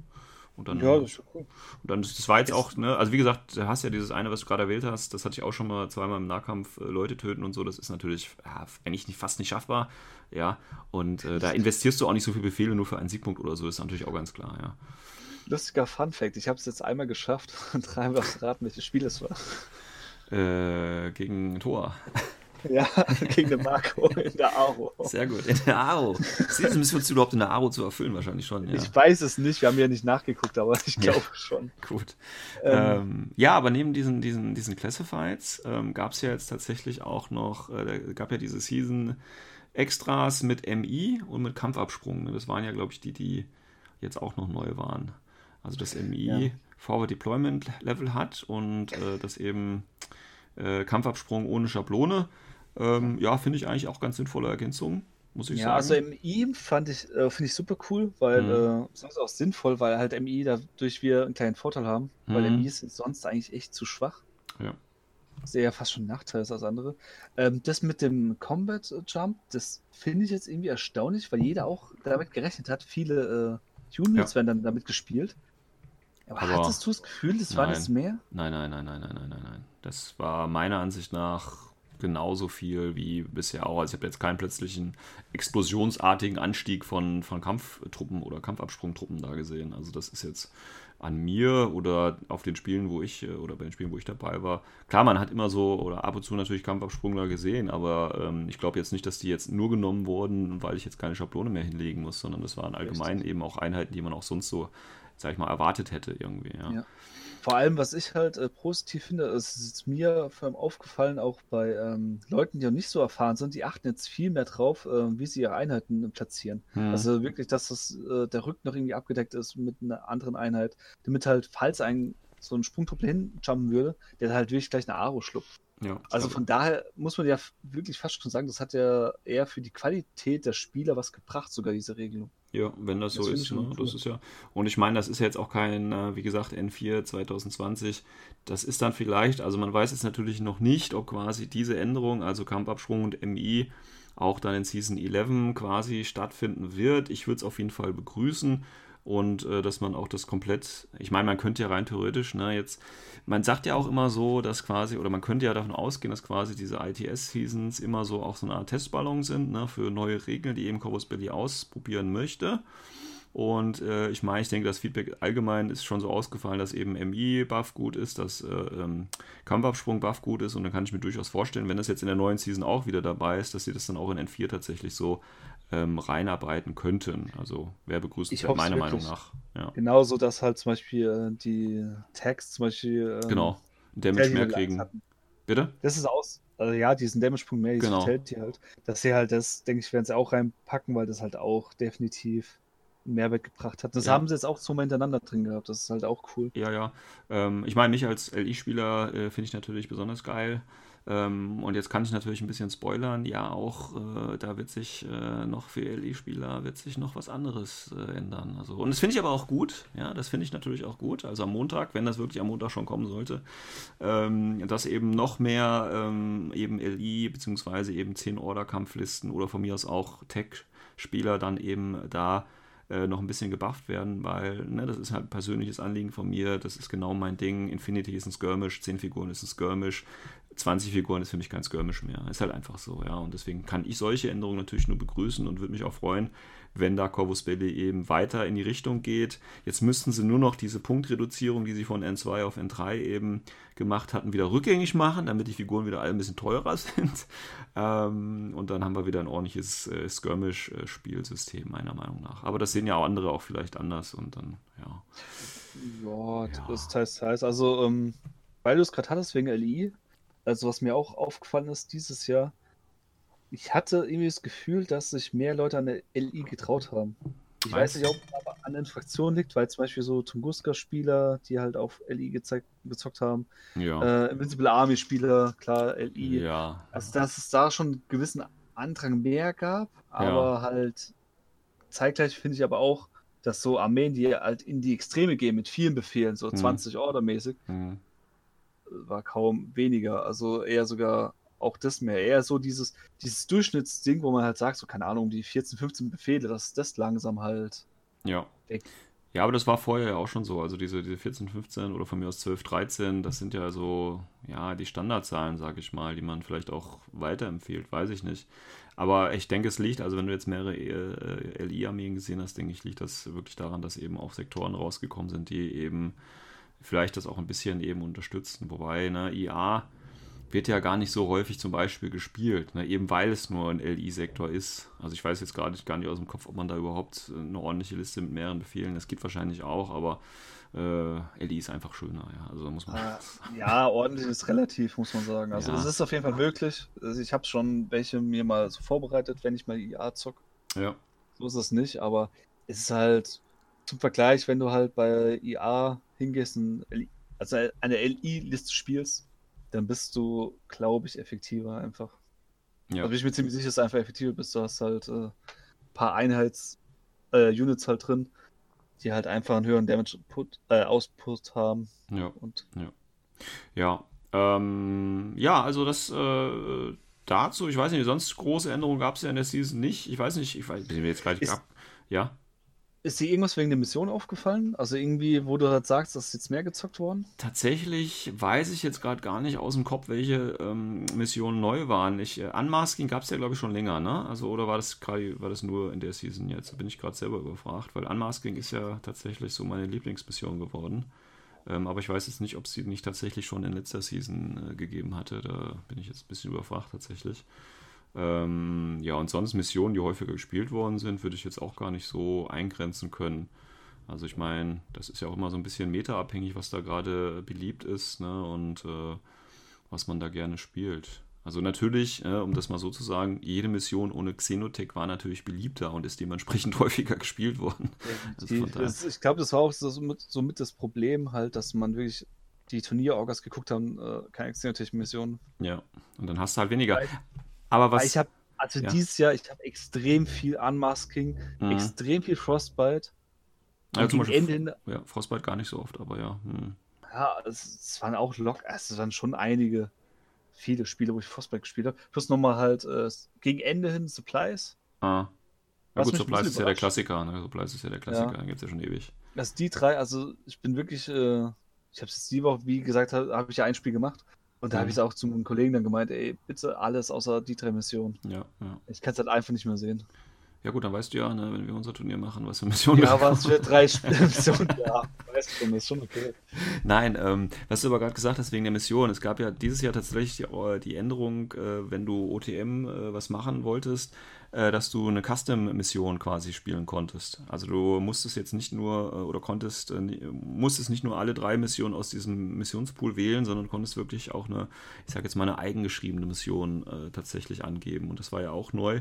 Und dann, ja, das ist schon cool. Und dann, das war jetzt auch, ne, also wie gesagt, du hast ja dieses eine, was du gerade erwähnt hast, das hatte ich auch schon mal zweimal im Nahkampf, äh, Leute töten und so, das ist natürlich ja, eigentlich nicht, fast nicht schaffbar, ja. Und äh, da investierst du auch nicht so viele Befehle nur für einen Siegpunkt oder so, ist natürlich auch ganz klar, ja. Lustiger Fun Fact, ich habe es jetzt einmal geschafft und [laughs] dreimal raten, welches Spiel es war. Äh, gegen Thor. Ja, [laughs] gegen den Marco in der Aro. Sehr gut, in der Aro. Siehst müssen wir uns überhaupt in der Aro zu erfüllen, wahrscheinlich schon. Ja. Ich weiß es nicht, wir haben ja nicht nachgeguckt, aber ich glaube ja. schon. Gut. Ähm, ähm, ja, aber neben diesen, diesen, diesen Classifieds ähm, gab es ja jetzt tatsächlich auch noch, äh, gab ja diese Season Extras mit MI und mit Kampfabsprung. Ne? Das waren ja, glaube ich, die, die jetzt auch noch neu waren. Also das MI ja. Forward Deployment Level hat und äh, das eben äh, Kampfabsprung ohne Schablone. Ähm, ja, finde ich eigentlich auch ganz sinnvolle Ergänzung, muss ich ja, sagen. also MI fand ich, äh, finde ich super cool, weil mhm. äh, sonst auch sinnvoll, weil halt MI dadurch wir einen kleinen Vorteil haben, mhm. weil MI ist sonst eigentlich echt zu schwach. Ja. Sehr ja fast schon ein Nachteil ist als andere. Ähm, das mit dem Combat Jump, das finde ich jetzt irgendwie erstaunlich, weil jeder auch damit gerechnet hat. Viele äh, Units ja. werden dann damit gespielt. Aber, Aber hattest du das Gefühl, das nein. war das mehr? Nein, nein, nein, nein, nein, nein, nein, nein. Das war meiner Ansicht nach genauso viel wie bisher auch. Also ich habe jetzt keinen plötzlichen explosionsartigen Anstieg von, von Kampftruppen oder Kampfabsprungtruppen da gesehen. Also das ist jetzt an mir oder auf den Spielen, wo ich oder bei den Spielen, wo ich dabei war. Klar, man hat immer so oder ab und zu natürlich Kampfabsprungler gesehen, aber ähm, ich glaube jetzt nicht, dass die jetzt nur genommen wurden, weil ich jetzt keine Schablone mehr hinlegen muss, sondern das waren allgemein Richtig. eben auch Einheiten, die man auch sonst so, sag ich mal, erwartet hätte irgendwie. Ja. ja. Vor allem, was ich halt äh, positiv finde, ist, ist mir vor allem aufgefallen, auch bei ähm, Leuten, die noch nicht so erfahren sind, die achten jetzt viel mehr drauf, äh, wie sie ihre Einheiten platzieren. Hm. Also wirklich, dass das, äh, der Rücken noch irgendwie abgedeckt ist mit einer anderen Einheit, damit halt, falls ein so ein Sprungtruppler hinjumpen würde, der halt wirklich gleich eine Aro schluckt. Ja, also von daher muss man ja wirklich fast schon sagen, das hat ja eher für die Qualität der Spieler was gebracht, sogar diese Regelung. Ja, wenn das, das so ist, ne? das ist ja. Und ich meine, das ist jetzt auch kein, äh, wie gesagt, N4 2020. Das ist dann vielleicht, also man weiß es natürlich noch nicht, ob quasi diese Änderung, also Kampfabschwung und MI, auch dann in Season 11 quasi stattfinden wird. Ich würde es auf jeden Fall begrüßen und äh, dass man auch das komplett, ich meine, man könnte ja rein theoretisch, ne, jetzt, man sagt ja auch immer so, dass quasi, oder man könnte ja davon ausgehen, dass quasi diese ITS-Seasons immer so auch so eine Art Testballon sind, ne, für neue Regeln, die eben Corvus Belli ausprobieren möchte. Und äh, ich meine, ich denke, das Feedback allgemein ist schon so ausgefallen, dass eben MI-Buff gut ist, dass äh, ähm, Kampfabsprung-Buff gut ist. Und dann kann ich mir durchaus vorstellen, wenn das jetzt in der neuen Season auch wieder dabei ist, dass sie das dann auch in N4 tatsächlich so ähm, reinarbeiten könnten. Also wäre begrüßenswert, meiner Meinung nach. Ja. Genauso, dass halt zum Beispiel äh, die Tags zum Beispiel. Ähm, genau, Damage mehr kriegen. Bitte? Das ist aus. Also ja, diesen Damage-Punkt mehr, diese genau. die halt. Dass sie halt das, denke ich, werden sie auch reinpacken, weil das halt auch definitiv Mehrwert gebracht hat. Das ja. haben sie jetzt auch so mal hintereinander drin gehabt. Das ist halt auch cool. Ja, ja. Ähm, ich meine, mich als LI-Spieler äh, finde ich natürlich besonders geil. Ähm, und jetzt kann ich natürlich ein bisschen spoilern. Ja, auch äh, da wird sich äh, noch für LI-Spieler wird sich noch was anderes äh, ändern. Also, und das finde ich aber auch gut. Ja, das finde ich natürlich auch gut. Also am Montag, wenn das wirklich am Montag schon kommen sollte, ähm, dass eben noch mehr ähm, eben LI beziehungsweise eben 10-Order-Kampflisten oder von mir aus auch Tech-Spieler dann eben da äh, noch ein bisschen gebufft werden, weil ne, das ist halt ein persönliches Anliegen von mir, das ist genau mein Ding. Infinity ist ein Skirmish, 10 Figuren ist ein Skirmish, 20 Figuren ist für mich kein Skirmish mehr. Ist halt einfach so, ja. Und deswegen kann ich solche Änderungen natürlich nur begrüßen und würde mich auch freuen, wenn da Corvus Belli eben weiter in die Richtung geht. Jetzt müssten sie nur noch diese Punktreduzierung, die sie von N2 auf N3 eben gemacht hatten, wieder rückgängig machen, damit die Figuren wieder alle ein bisschen teurer [laughs] sind. Ähm, und dann haben wir wieder ein ordentliches äh, Skirmish-Spielsystem, meiner Meinung nach. Aber das sehen ja auch andere auch vielleicht anders und dann, ja. Ja, das heißt, heißt also, ähm, weil du es gerade hattest wegen LI, also was mir auch aufgefallen ist dieses Jahr, ich hatte irgendwie das Gefühl, dass sich mehr Leute an der LI getraut haben. Ich Meinst? weiß nicht, ob aber an den Fraktionen liegt, weil zum Beispiel so Tunguska-Spieler, die halt auf LI gezeigt, gezockt haben, Ja. äh, Invincible Army-Spieler, klar, LI. Ja. Also, dass es da schon einen gewissen Andrang mehr gab, aber halt zeitgleich finde ich aber auch, dass so Armeen, die halt in die Extreme gehen mit vielen Befehlen, so Mhm. 20 Order-mäßig, Hm. War kaum weniger. Also eher sogar auch das mehr. Eher so dieses, dieses Durchschnittsding, wo man halt sagt, so keine Ahnung, die 14, 15 Befehle, dass das langsam halt Ja. weg. Ja, aber das war vorher ja auch schon so. Also diese, diese 14, 15 oder von mir aus 12, 13, das sind ja so, ja, die Standardzahlen, sag ich mal, die man vielleicht auch weiterempfiehlt, weiß ich nicht. Aber ich denke, es liegt, also wenn du jetzt mehrere äh, LI-Armeen gesehen hast, denke ich, liegt das wirklich daran, dass eben auch Sektoren rausgekommen sind, die eben vielleicht das auch ein bisschen eben unterstützen. Wobei, ne, IA wird ja gar nicht so häufig zum Beispiel gespielt, ne? eben weil es nur ein LI-Sektor ist. Also ich weiß jetzt gar nicht, gar nicht aus dem Kopf, ob man da überhaupt eine ordentliche Liste mit mehreren Befehlen, das geht wahrscheinlich auch, aber äh, LI ist einfach schöner, ja. Also muss man. Äh, ja, ordentlich ist relativ, muss man sagen. Also Ja. es ist auf jeden Fall möglich. Also ich habe schon welche mir mal so vorbereitet, wenn ich mal IA zock. Ja, So ist es nicht, aber es ist halt zum Vergleich, wenn du halt bei IA hingehst und also eine LI-Liste spielst, dann bist du, glaube ich, effektiver einfach. ja. Also bin ich mir ziemlich sicher, dass du einfach effektiver bist. Du hast halt ein äh, paar Einheits, äh, Units halt drin, die halt einfach einen höheren Damage-Output äh, Output haben. ja. Und Ja, ähm, ja, also das äh, dazu, ich weiß nicht, sonst große Änderungen gab es ja in der Season nicht. Ich weiß nicht, ich weiß, bin mir jetzt gleich ab. Ja, ist dir irgendwas wegen der Mission aufgefallen? Also irgendwie, wo du halt sagst, dass jetzt mehr gezockt worden? tatsächlich weiß ich jetzt gerade gar nicht aus dem Kopf, welche ähm, Missionen neu waren. Ich, äh, Unmasking gab es ja, glaube ich, schon länger, ne? Also, oder war das war das nur in der Season jetzt? Da bin ich gerade selber überfragt, weil Unmasking ist ja tatsächlich so meine Lieblingsmission geworden. Ähm, aber ich weiß jetzt nicht, ob es sie nicht tatsächlich schon in letzter Season äh, gegeben hatte. Da bin ich jetzt ein bisschen überfragt tatsächlich. Ähm, ja, und sonst Missionen, die häufiger gespielt worden sind, würde ich jetzt auch gar nicht so eingrenzen können. Also ich meine, das ist ja auch immer so ein bisschen metaabhängig, was da gerade beliebt ist, ne? Und äh, was man da gerne spielt. Also natürlich, äh, um das mal so zu sagen, jede Mission ohne Xenotech war natürlich beliebter und ist dementsprechend [laughs] häufiger gespielt worden. Also Die, das, ich glaube, das war auch so somit, somit das Problem halt, dass man wirklich die Turnierorgas geguckt haben, äh, keine Xenotech-Missionen. Ja, und dann hast du halt weniger. Aber was. Ich habe, also ja. dieses Jahr, ich habe extrem viel Unmasking, Mhm. extrem viel Frostbite. Ja, zum gegen Beispiel- Ende hin, ja, Frostbite gar nicht so oft, aber ja. Hm. ja, es, waren auch lock, es waren schon einige, viele Spiele, wo ich Frostbite gespielt habe. Plus nochmal halt äh, gegen Ende hin Supplies. Ah. Ja Was gut, Supplies ist ja der. Klassiker, ne? Supplies ist ja der Klassiker, den gibt es ja schon ewig. Also die drei, also ich bin wirklich, äh, ich habe es jetzt die Woche, wie gesagt, habe hab ich ja ein Spiel gemacht. Und da habe ich es auch zu meinem Kollegen dann gemeint, ey, bitte alles außer die drei Missionen. Ja, ja. Ich kann es halt einfach nicht mehr sehen. Ja gut, dann weißt du ja, ne, wenn wir unser Turnier machen, was für Missionen Ja, wir was für drei [laughs] Missionen, ja, weißt du ist schon okay. Nein, ähm, was du aber gerade gesagt hast wegen der Mission. Es gab ja dieses Jahr tatsächlich die, äh, die Änderung, äh, wenn du OTM äh, was machen wolltest, dass du eine Custom-Mission quasi spielen konntest. Also du musstest jetzt nicht nur äh, oder konntest, äh, musstest nicht nur alle drei Missionen aus diesem Missionspool wählen, sondern konntest wirklich auch eine, ich sag jetzt mal eine eigengeschriebene Mission äh, tatsächlich angeben. Und das war ja auch neu.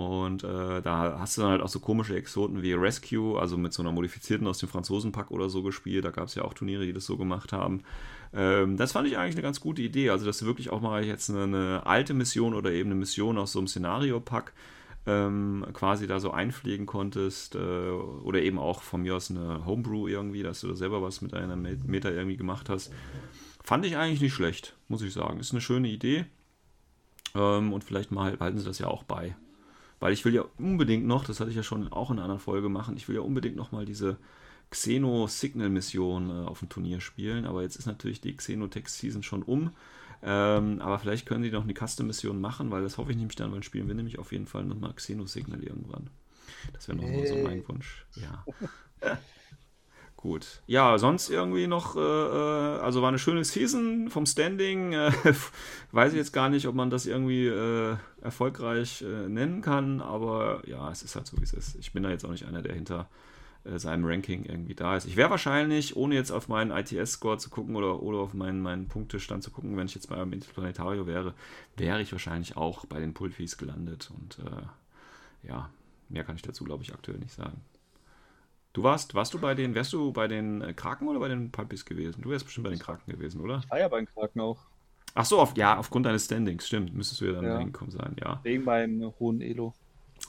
Und äh, da hast du dann halt auch so komische Exoten wie Rescue, also mit so einer modifizierten aus dem Franzosenpack oder so gespielt. Da gab es ja auch Turniere, die das so gemacht haben. Ähm, das fand ich eigentlich eine ganz gute Idee. Also, dass du wirklich auch mal jetzt eine, eine alte Mission oder eben eine Mission aus so einem Szenario-Pack ähm, quasi da so einpflegen konntest. Äh, oder eben auch von mir aus eine Homebrew irgendwie, dass du da selber was mit einer Me- Meta irgendwie gemacht hast. Fand ich eigentlich nicht schlecht, muss ich sagen. Ist eine schöne Idee. Ähm, und vielleicht mal halten sie das ja auch bei. Weil ich will ja unbedingt noch, das hatte ich ja schon auch in einer anderen Folge machen, ich will ja unbedingt noch mal diese Xeno-Signal-Mission äh, auf dem Turnier spielen. Aber jetzt ist natürlich die Xenotech-Season schon um. Ähm, aber vielleicht können die noch eine Custom-Mission machen, weil das hoffe ich nämlich dann, weil spielen wir nämlich auf jeden Fall nochmal Xeno-Signal irgendwann. Das wäre nochmal so Hey. mein Wunsch. Ja. [laughs] Gut. Ja, sonst irgendwie noch, äh, äh, also war eine schöne Season vom Standing. Äh, [laughs] weiß ich jetzt gar nicht, ob man das irgendwie äh, erfolgreich äh, nennen kann, aber ja, es ist halt so, wie es ist. Ich bin da jetzt auch nicht einer, der hinter äh, seinem Ranking irgendwie da ist. Ich wäre wahrscheinlich, ohne jetzt auf meinen ITS-Score zu gucken oder, oder auf meinen, meinen Punktestand zu gucken, wenn ich jetzt bei einem Interplanetario wäre, wäre ich wahrscheinlich auch bei den Pulfis gelandet. Und ja, mehr kann ich dazu, glaube ich, aktuell nicht sagen. Du warst, warst du bei den, wärst du bei den äh, Kraken oder bei den Pulpis gewesen? Du wärst bestimmt bei den Kraken gewesen, oder? Ich war ja bei den Kraken auch. Ach so, auf, ja, aufgrund deines Standings, stimmt. Müsstest du ja dann Ja. hingekommen sein, ja. Wegen meinem hohen Elo.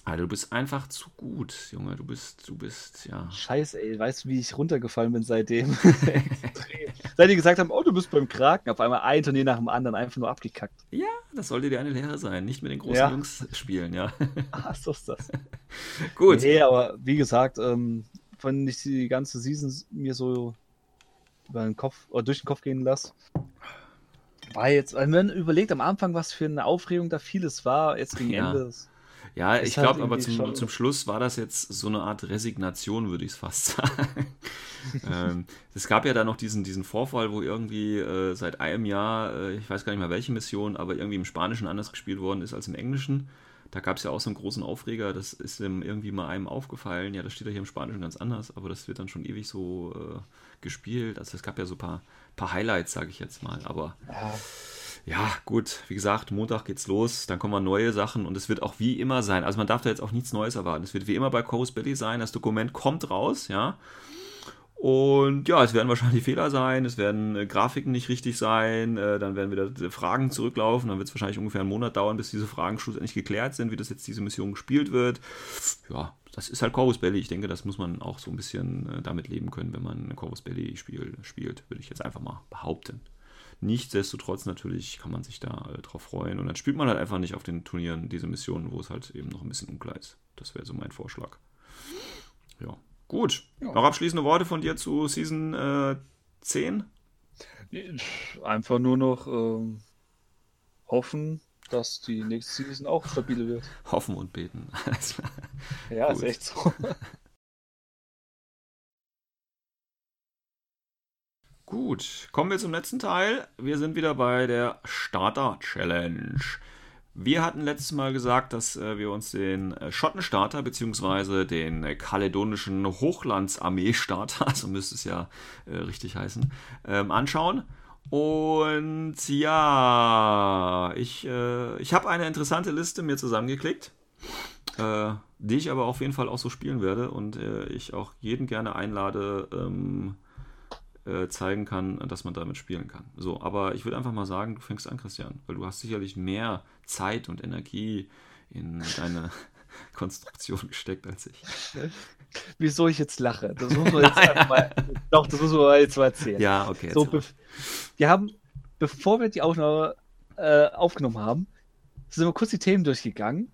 Alter, du bist einfach zu gut, Junge. Du bist, du bist, ja. Scheiße, ey, weißt du, wie ich runtergefallen bin seitdem? [laughs] Seit die gesagt haben, oh, du bist beim Kraken, auf einmal ein Turnier nach dem anderen einfach nur abgekackt. Ja, das sollte dir eine Lehre sein. Nicht mit den großen Ja. Jungs spielen, ja. [laughs] Ah, so ist das. [laughs] gut. Nee, aber wie gesagt, ähm, wenn ich die ganze Season mir so über den Kopf oder durch den Kopf gehen lasse, war jetzt, wenn man überlegt am Anfang, was für eine Aufregung da vieles war, jetzt gegen Ja. Ende. Ja, ich halt glaube aber zum, zum Schluss war das jetzt so eine Art Resignation, würde ich es fast [laughs] sagen. ähm, es gab ja da noch diesen, diesen Vorfall, wo irgendwie äh, seit einem Jahr, äh, ich weiß gar nicht mehr welche Mission, aber irgendwie im Spanischen anders gespielt worden ist als im Englischen. Da gab es ja auch so einen großen Aufreger, das ist irgendwie mal einem aufgefallen. Ja, das steht ja hier im Spanischen ganz anders, aber das wird dann schon ewig so äh, gespielt. Also es gab ja so ein paar, paar Highlights, sage ich jetzt mal. Aber Ja, ja, gut, wie gesagt, Montag geht's los, dann kommen neue Sachen und es wird auch wie immer sein. Also man darf da jetzt auch nichts Neues erwarten. Es wird wie immer bei Coast Belly sein, das Dokument kommt raus, ja. Und ja, es werden wahrscheinlich [laughs] Fehler sein, es werden äh, Grafiken nicht richtig sein, äh, dann werden wieder Fragen zurücklaufen, dann wird es wahrscheinlich ungefähr einen Monat dauern, bis diese Fragen schlussendlich geklärt sind, wie das jetzt diese Mission gespielt wird. Ja, das ist halt Corvus Belly. Ich denke, das muss man auch so ein bisschen äh, damit leben können, wenn man Corvus Belly Spiel spielt, würde ich jetzt einfach mal behaupten. Nichtsdestotrotz natürlich kann man sich da äh, drauf freuen und dann spielt man halt einfach nicht auf den Turnieren diese Missionen, wo es halt eben noch ein bisschen unklar ist. Das wäre so mein Vorschlag. Ja, gut. Ja. Noch abschließende Worte von dir zu Season äh, 10? Nee, Einfach nur noch ähm, hoffen, dass die nächste Season auch stabil wird. Hoffen und beten. [laughs] Ja, Gut. ist echt so. [laughs] Gut, kommen wir zum letzten Teil. Wir sind wieder bei der Starter Challenge. Wir hatten letztes Mal gesagt, dass äh, wir uns den äh, Schottenstarter bzw. den äh, kaledonischen Hochlandsarmee-Starter, [laughs] so müsste es ja äh, richtig heißen, ähm, anschauen. Und ja, ich, ich habe eine interessante Liste mir zusammengeklickt, die ich aber auf jeden Fall auch so spielen werde und ich auch jeden gerne einlade, ähm, äh, zeigen kann, dass man damit spielen kann. So, aber ich würde einfach mal sagen, du fängst an, Christian, weil du hast sicherlich mehr Zeit und Energie in deine [laughs] Konstruktion gesteckt als ich. Wieso ich jetzt lache? Das muss man [laughs] jetzt mal. Doch, das muss man jetzt mal erzählen. Ja, okay. So, wir haben, bevor wir die Aufnahme äh, aufgenommen haben, sind wir kurz die Themen durchgegangen.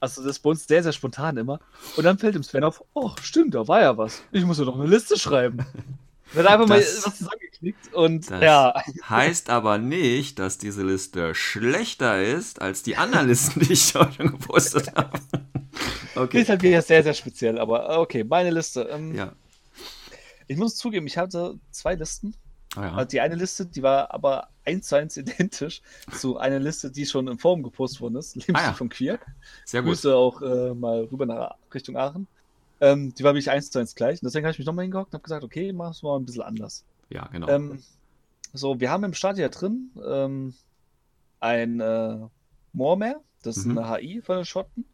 Also das ist bei uns sehr, sehr spontan immer. Und dann fällt dem Sven auf, oh, stimmt, da war ja was. Ich muss ja noch eine Liste schreiben. [laughs] Er einfach Das- mal was zusammengeklickt und Das ja, heißt aber nicht, dass diese Liste schlechter ist als die anderen Listen, [laughs] die ich heute schon gepostet habe. die Okay. ist halt wieder sehr, sehr speziell. Aber okay, meine Liste. Ähm, Ja. Ich muss zugeben, ich hatte zwei Listen. Ah, ja. Also die eine Liste, die war aber eins zu eins identisch zu einer Liste, die schon im Forum gepostet worden ist. Lebensstil Ah, ja. von Queer. Sehr gut. Grüße auch äh, mal rüber nach Richtung Aachen. Ähm, die war wirklich eins zu eins gleich. Und deswegen habe ich mich nochmal hingehockt und habe gesagt, okay, mach es mal ein bisschen anders. Ja, genau. Ähm, so, wir haben im Start ja drin ähm, ein äh, Moormeer. Das ist Mhm. eine HI von den Schotten.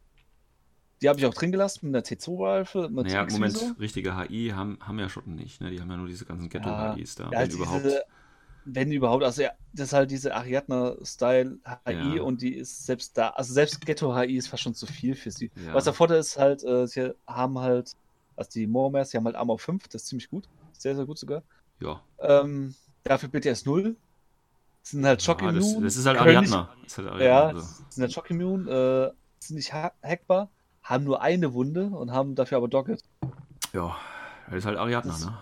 Die habe ich auch drin gelassen mit einer T2-Waffe. naja, Moment, richtige HI haben, haben ja Schotten nicht. Ne? Die haben ja nur diese ganzen Ghetto-HIs da, Ja, wenn überhaupt. Wenn überhaupt, also ja, das ist halt diese Ariadne-Style HI Ja. und die ist selbst da, also selbst Ghetto-HI ist fast schon zu viel für sie. Ja. Was der Vorteil ist halt, äh, sie haben halt, also die Moormers, die haben halt Armor 5, das ist ziemlich gut. Sehr, sehr gut sogar. Ja. Ähm, dafür BTS 0. Sind halt Shock ja das, das ist halt Ariadna. Das ist halt Nicht, ja, Ariadna. so. sind halt Shock Immune, äh, sind nicht ha hackbar, haben nur eine Wunde und haben dafür aber Docket. Ja, das ist halt Ariadna, Das- ne?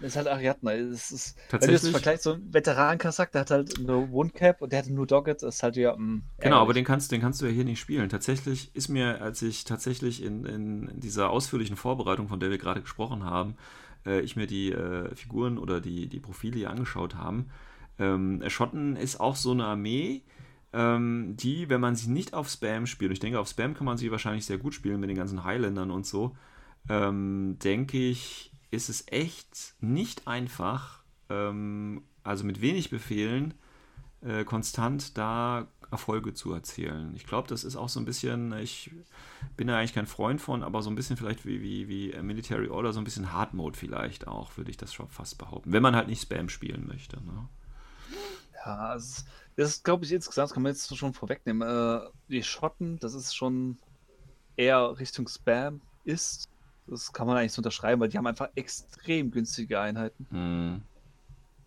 Das ist halt Ariadne. Es ist, wenn du das Tatsächlich. vergleichst, so ein Veteran-Kasak, der hat halt eine Wundcap und der hatte nur das ist halt ja. Mh, Genau, aber den kannst, den kannst du ja hier nicht spielen. Tatsächlich ist mir, als ich tatsächlich in, in dieser ausführlichen Vorbereitung, von der wir gerade gesprochen haben, äh, ich mir die äh, Figuren oder die, die Profile hier angeschaut haben, ähm, Schotten ist auch so eine Armee, ähm, die, wenn man sie nicht auf Spam spielt, und ich denke, auf Spam kann man sie wahrscheinlich sehr gut spielen mit den ganzen Highlandern und so, ähm, denke ich, ist es echt nicht einfach, ähm, also mit wenig Befehlen, äh, konstant da Erfolge zu erzielen. Ich glaube, das ist auch so ein bisschen, ich bin da eigentlich kein Freund von, aber so ein bisschen vielleicht wie, wie, wie Military Order, so ein bisschen Hard Mode vielleicht auch, würde ich das schon fast behaupten. Wenn man halt nicht Spam spielen möchte. Ne? Ja, das ist, glaube ich, insgesamt, das kann man jetzt schon vorwegnehmen. Äh, die Schotten, das ist schon eher Richtung Spam ist. Das kann man eigentlich so unterschreiben, weil die haben einfach extrem günstige Einheiten. Hm.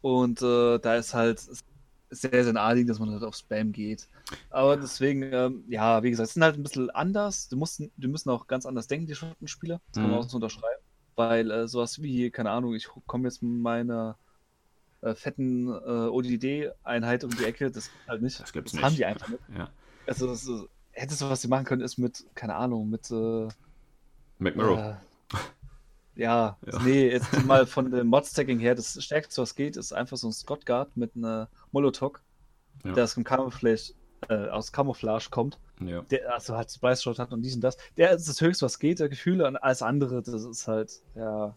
Und äh, da ist halt sehr, sehr naheliegend, dass man halt auf Spam geht. Aber deswegen, ähm, ja, wie gesagt, es sind halt ein bisschen anders. Du musst, die müssen auch ganz anders denken, die Schottenspieler. Das kann man Mhm. auch so unterschreiben. Weil äh, sowas wie, keine Ahnung, ich komme jetzt mit meiner äh, fetten äh, ODD-Einheit um die Ecke, das geht halt nicht. Das gibt's das nicht. haben die einfach nicht. Ja. Also, das, ist- hättest du, was sie machen können, ist mit, keine Ahnung, mit äh, McMurrow. äh, [laughs] ja, Ja. nee, jetzt mal von dem Mod-Stacking her, das Stärkste, was geht, ist einfach so ein Scott Guard mit einer Molotov, Ja. der aus dem Camouflage, äh, aus Camouflage kommt, ja. der also halt Splice Shot hat und dies und das. Der ist das höchste, was geht, der Gefühle, und alles andere, das ist halt, ja,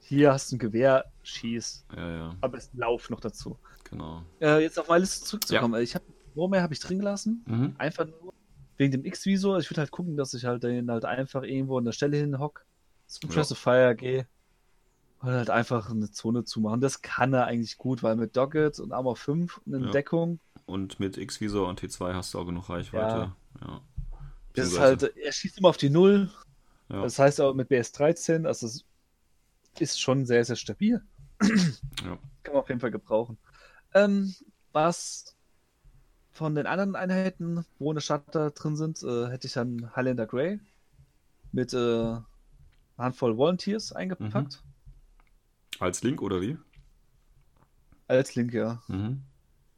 hier hast du ein Gewehr, schieß, ja, ja, aber es Lauf noch dazu. genau. Äh, jetzt auf meine Liste zurückzukommen, ich habe, Warmare habe ich drin gelassen, Mhm. einfach nur wegen dem X-Visor. Ich würde halt gucken, dass ich halt den halt einfach irgendwo an der Stelle hinhock, zum Ja. Trust of Fire gehe und halt einfach eine Zone zumachen. Das kann er eigentlich gut, weil mit Doggett und Armor 5 eine Ja. Deckung, Und mit X-Visor und T2 hast du auch genug Reichweite. Ja. das ist halt, er schießt immer auf die Null. Ja. Das heißt auch mit BS13, also es ist schon sehr, sehr stabil. Ja. Kann man auf jeden Fall gebrauchen. Ähm, was von den anderen Einheiten, wo eine Starter drin sind, äh, hätte ich dann Highlander Grey mit äh, einer Handvoll Volunteers eingepackt. Als Link oder wie? Als Link, ja. Mhm.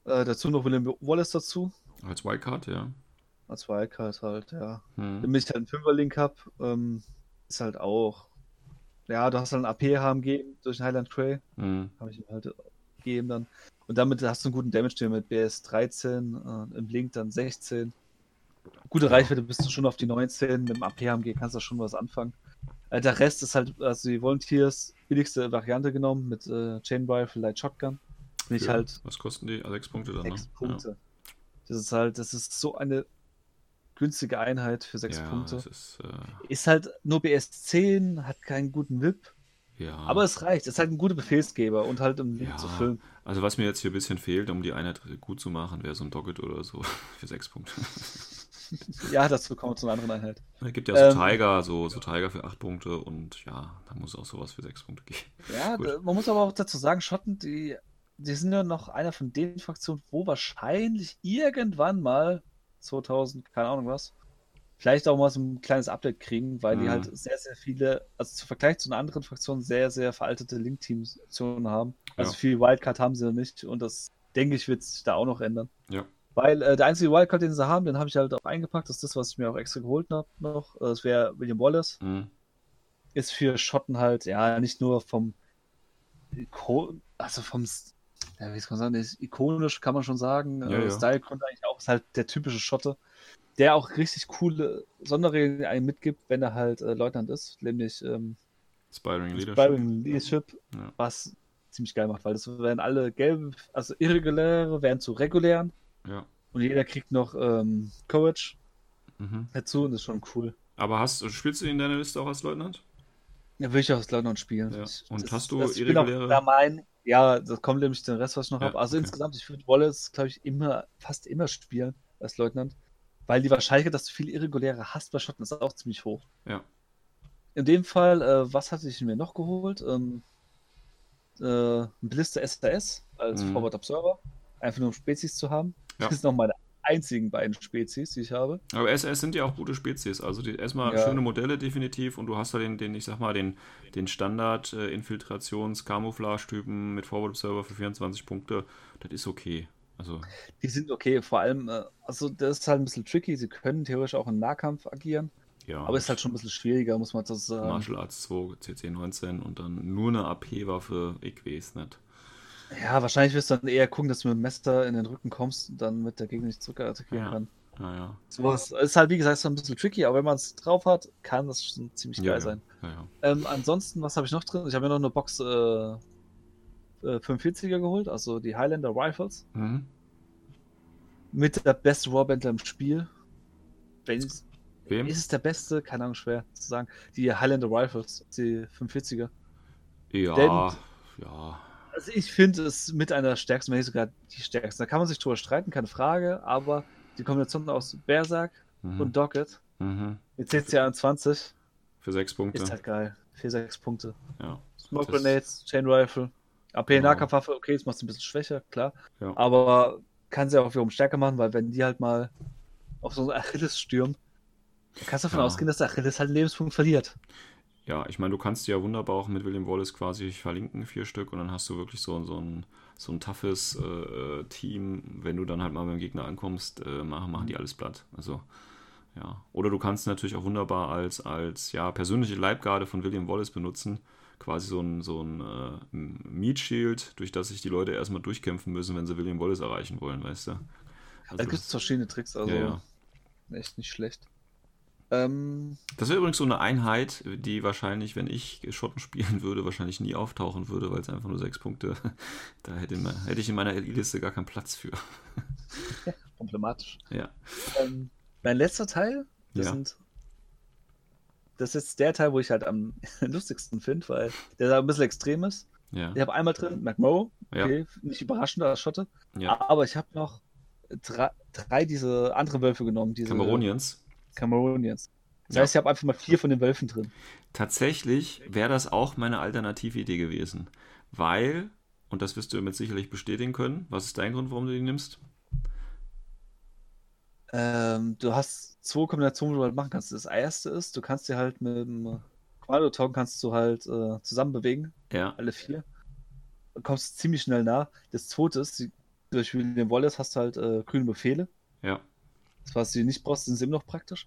Äh, dazu noch William Wallace dazu. Als Wildcard, ja. Als Wildcard halt, ja. Mhm. Damit ich halt einen Fünfer-Link habe, ähm, ist halt auch. Ja, du hast halt einen AP-HMG durch den Highland Grey. Mhm. Habe ich ihm halt gegeben dann. Und damit hast du einen guten Damage den mit BS 13, äh, im Link dann 16. Gute Reichweite bist du schon auf die 19. Mit dem AP-HMG kannst du schon was anfangen. Äh, der Rest ist halt, also die Volunteers, billigste Variante genommen mit äh, Chain Rifle, Light Shotgun. Ich Für- halt Was kosten die? Ah, Sechs Punkte dann, sechs ne? Punkte. Das ist halt, das ist so eine günstige Einheit für Ja, sechs ja Punkte. Ist, äh, Ist halt nur BS 10, hat keinen guten VIP, ja. aber es reicht. Es ist halt ein guter Befehlsgeber und halt um Ja. zu füllen. Also was mir jetzt hier ein bisschen fehlt, um die Einheit gut zu machen, wäre so ein Doggett oder so [laughs] für sechs Punkte. Ja, dazu kommen wir zu einer anderen Einheit. Es gibt ja so Ähm, Tiger, so, so Tiger für acht Punkte und ja, da muss auch sowas für sechs Punkte gehen. Ja, [laughs] man muss aber auch dazu sagen, Schotten, die, die sind ja noch einer von den Fraktionen, wo wahrscheinlich irgendwann mal 2000, keine Ahnung was, vielleicht auch mal so ein kleines Update kriegen, weil die Mhm. halt sehr, sehr viele, also zum Vergleich zu einer anderen Fraktion, sehr, sehr veraltete Link-Team-Optionen haben. Also Ja. viel Wildcard haben sie nicht und das, denke ich, wird sich da auch noch ändern. Ja. Weil äh, der einzige Wildcard, den sie haben, den habe ich halt auch eingepackt, das ist das, was ich mir auch extra geholt habe noch. Äh, Das wäre William Wallace Mhm. ist für Schotten halt, ja, nicht nur vom also vom, ja, wie soll man sagen, ist ikonisch kann man schon sagen. Ja, äh, ja. Style-Grund eigentlich auch, ist halt der typische Schotte, der auch richtig coole Sonderregeln einem mitgibt, wenn er halt äh, Leutnant ist, nämlich ähm, Aspiring Leadership. Inspiring Leadership, Ja. was ziemlich geil macht, weil das werden alle gelbe, also irreguläre werden zu regulären Ja. und jeder kriegt noch ähm, Courage Mhm. dazu und das ist schon cool. Aber hast, spielst du in deiner Liste auch als Leutnant? Ja, will ich auch als Leutnant spielen. Ja. Und das- hast du das- irreguläre- da mein, ja, das kommt nämlich den Rest, was ich noch Ja, habe. Also okay. insgesamt, ich würde Wallace, glaube ich, immer, fast immer spielen als Leutnant, weil die Wahrscheinlichkeit, dass du viel Irreguläre hast bei Schotten, ist auch ziemlich hoch. Ja. In dem Fall, äh, was hatte ich mir noch geholt? Ähm, äh, ein Blister SAS als Mhm. Forward Observer, einfach nur um Spezies zu haben. Ja. [laughs] Das sind noch meine einzigen beiden Spezies, die ich habe. Aber SS sind ja auch gute Spezies. Also die, erstmal Ja. schöne Modelle definitiv und du hast da den, den ich sag mal, den, den Standard äh, mit Forward Observer für 24 Punkte. Das ist okay. Also, Die sind okay, vor allem, äh, also das ist halt ein bisschen tricky. Sie können theoretisch auch im Nahkampf agieren. ja. Aber ist halt schon ein bisschen schwieriger, muss man so sagen. Martial Arts 2, CC 19 und dann nur eine AP-Waffe, ich weiß nicht. Ja, wahrscheinlich wirst du dann eher gucken, dass du mit dem Messer in den Rücken kommst und dann mit der Gegner nicht zurückattackieren Ja. kann. Naja. Sowas ist halt, wie gesagt, so ein bisschen tricky, aber wenn man es drauf hat, kann das schon ziemlich geil Ja, ja. sein. Ja, ja. Ähm, ansonsten, was habe ich noch drin? Ich habe mir noch eine Box äh, äh, 45er geholt, also die Highlander Rifles. Mhm. mit der beste Warbandler im Spiel. Wenn Wem? ist es der beste? Keine Ahnung, schwer zu sagen. Die Highlander Rifles, die 45er. Ja, Denn- ja. Also ich finde es mit einer der stärksten, wenn nicht sogar die stärksten. Da kann man sich drüber streiten, keine Frage, aber die Kombination aus Berserk Mhm. und Docket Mhm. mit CC21 Für sechs Punkte. ist halt geil. 4, 6 Punkte. Ja. Smoke Das- Grenades, Chain Rifle, AP Genau. Nahkampfwaffe, okay, das macht es ein bisschen schwächer, klar. Ja. Aber kann sie auch wiederum stärker machen, weil wenn die halt mal auf so einen Achilles stürmen, kannst du davon Ja. ausgehen, dass der Achilles halt einen Lebenspunkt verliert. Ja, ich meine, du kannst die ja wunderbar auch mit William Wallace quasi verlinken, vier Stück, und dann hast du wirklich so, so ein, so ein toughes äh, äh, Team. Wenn du dann halt mal beim Gegner ankommst, äh, machen, machen die alles platt. Also, ja. Oder du kannst natürlich auch wunderbar als, als ja, persönliche Leibgarde von William Wallace benutzen. Quasi so ein, so ein äh, Meat Shield, durch das sich die Leute erstmal durchkämpfen müssen, wenn sie William Wallace erreichen wollen, weißt du? Da Also gibt es verschiedene Tricks, also ja, ja. echt nicht schlecht. Ähm, Das wäre übrigens so eine Einheit, die wahrscheinlich, wenn ich Schotten spielen würde, wahrscheinlich nie auftauchen würde, weil es einfach nur sechs Punkte, [laughs] da hätte, in mein- hätte ich in meiner LI-Liste gar keinen Platz für. [laughs] problematisch. Ja. Ähm, mein letzter Teil, das Ja. sind. Das ist jetzt der Teil, wo ich halt am [laughs] lustigsten finde, weil der da ein bisschen extrem ist. Ja. Ich habe einmal drin Ja. okay, nicht überraschend als Schotte, ja. aber ich habe noch drei, drei diese anderen Wölfe genommen, diese Cameronians. Cameronians. Das heißt, ich habe einfach mal vier von den Wölfen drin. Tatsächlich wäre das auch meine alternative Idee gewesen, weil, und das wirst du mit sicherlich bestätigen können, was ist dein Grund, warum du die nimmst? Ähm, du hast zwei Kombinationen, die du halt machen kannst. Das erste ist, du kannst dir halt mit dem Quadraton kannst du halt äh, zusammen bewegen, Ja, alle vier. Du kommst ziemlich schnell nah. Das zweite ist, durch William Wallace hast du halt äh, grüne Befehle. ja, Das, was du nicht brauchst, sind sie immer noch praktisch.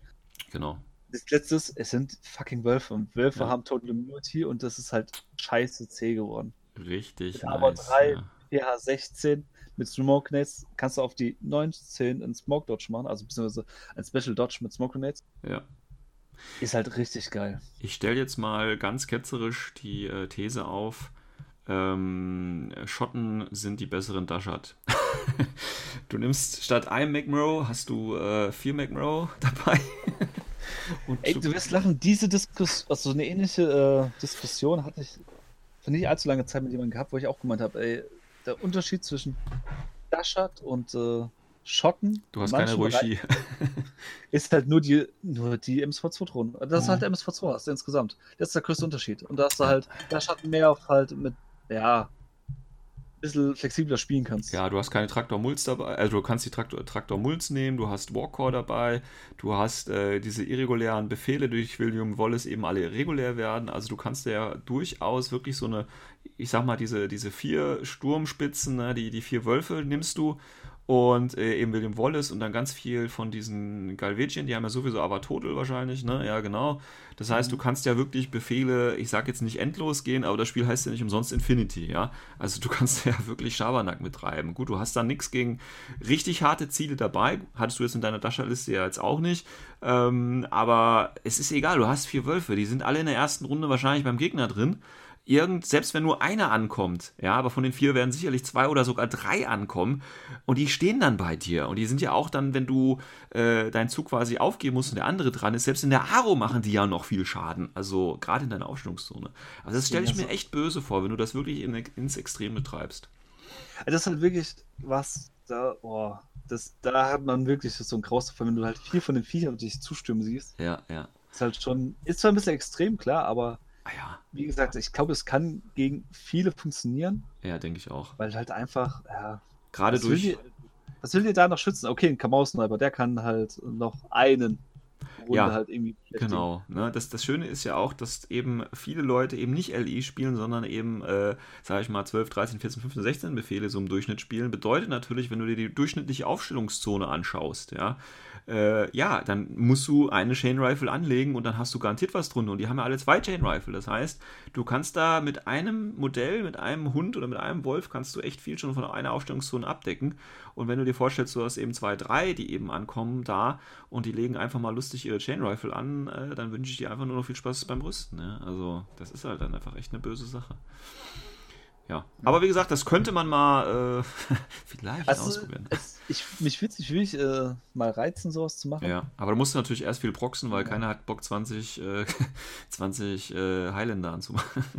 genau. Das letzte ist, es sind fucking Wölfe und Wölfe Ja. haben Total Immunity und das ist halt scheiße zäh geworden. Richtig aber nice. drei- Ja. PH16 mit Smoke Grenades kannst du auf die 19 einen Smoke Dodge machen, also beziehungsweise ein Special Dodge mit Smoke Grenades. ja. Ist halt richtig geil. Ich stelle jetzt mal ganz ketzerisch die äh, These auf, ähm, Schotten sind die besseren Dashard. [laughs] [laughs] du nimmst statt einem McMurrow, hast du äh, vier McMurrow [laughs] dabei. Und Ey, du wirst lachen, diese Diskussion, also so eine ähnliche äh, Diskussion hatte ich vor nicht allzu langer Zeit mit jemandem gehabt, wo ich auch gemeint habe, ey, der Unterschied zwischen Dashard und äh, Schotten du hast in keine Roshi. [laughs] ist halt nur die, nur die MSV2-Drohnen. Das ist halt der MSV2 hast du insgesamt. Das ist der größte Unterschied. Und da hast du halt, da Schatten mehr auf halt mit, ja, bisschen flexibler spielen kannst. Ja, du hast keine Traktor-Mulz dabei, also du kannst die Traktor- Traktor-Mulz nehmen, du hast Warcore dabei, du hast äh, diese irregulären Befehle durch William Wallace eben alle regulär werden, also du kannst ja durchaus wirklich so eine, ich sag mal, diese, diese vier Sturmspitzen, ne, die, die vier Wölfe nimmst du und äh, eben William Wallace und dann ganz viel von diesen Galvetien, die haben ja sowieso aber Total wahrscheinlich, ne, ja genau. Das heißt, du kannst ja wirklich Befehle, ich sag jetzt nicht endlos gehen, aber das Spiel heißt ja nicht umsonst Infinity, ja. Also du [laughs] kannst ja wirklich Schabernack mittreiben. Gut, du hast da nichts gegen richtig harte Ziele dabei. Hattest du jetzt in deiner Dascherliste ja jetzt auch nicht. Ähm, aber es ist egal, du hast vier Wölfe, die sind alle in der ersten Runde wahrscheinlich beim Gegner drin. Irgend, selbst wenn nur einer ankommt, ja, aber von den vier werden sicherlich zwei oder sogar drei ankommen und die stehen dann bei dir und die sind ja auch dann, wenn du äh, deinen Zug quasi aufgeben musst und der andere dran ist, selbst in der Aro machen die ja noch viel Schaden, also gerade in deiner Aufstellungszone. Also das stelle ich Ja, mir echt böse vor, wenn du das wirklich in, ins Extrem betreibst. Also Das ist halt wirklich was, da, oh, das, da hat man wirklich so ein Graus davon, wenn du halt vier von den Viechern dich zustimmen siehst. Ja, ja. Ist halt schon, ist zwar ein bisschen extrem, klar, aber Ah ja, wie gesagt, ich glaube, es kann gegen viele funktionieren, ja, denke ich auch. weil halt einfach, ja, Gerade was will, durch. die, was will dir da noch schützen? Okay, ein Kamau-Sniper, der kann halt noch einen Runde Ja, halt irgendwie. Genau. Ne? Das, das Schöne ist ja auch, dass eben viele Leute eben nicht LI spielen, sondern eben, äh, sage ich mal, 12, 13, 14, 15, 16 Befehle so im Durchschnitt spielen. Bedeutet natürlich, wenn du dir die durchschnittliche Aufstellungszone anschaust, ja, äh, ja, dann musst du eine Chain Rifle anlegen und dann hast du garantiert was drunter. Und die haben ja alle zwei Chain Rifle. Das heißt, du kannst da mit einem Modell, mit einem Hund oder mit einem Wolf, kannst du echt viel schon von einer Aufstellungszone abdecken. Und wenn du dir vorstellst, du hast eben zwei, drei, die eben ankommen da und die legen einfach mal lustig ihre Chain Rifle an, äh, dann wünsche ich dir einfach nur noch viel Spaß beim Rüsten. Ne? Also, das ist halt dann einfach echt eine böse Sache. ja. Aber wie gesagt, das könnte man mal äh, [laughs] vielleicht Also, ausprobieren. es, ich, mich würde es wirklich äh, mal reizen, sowas zu machen. Ja, aber da musst du natürlich erst viel proxen, weil keiner hat Bock 20, äh, [laughs] 20 äh, Highlander anzumachen. [laughs]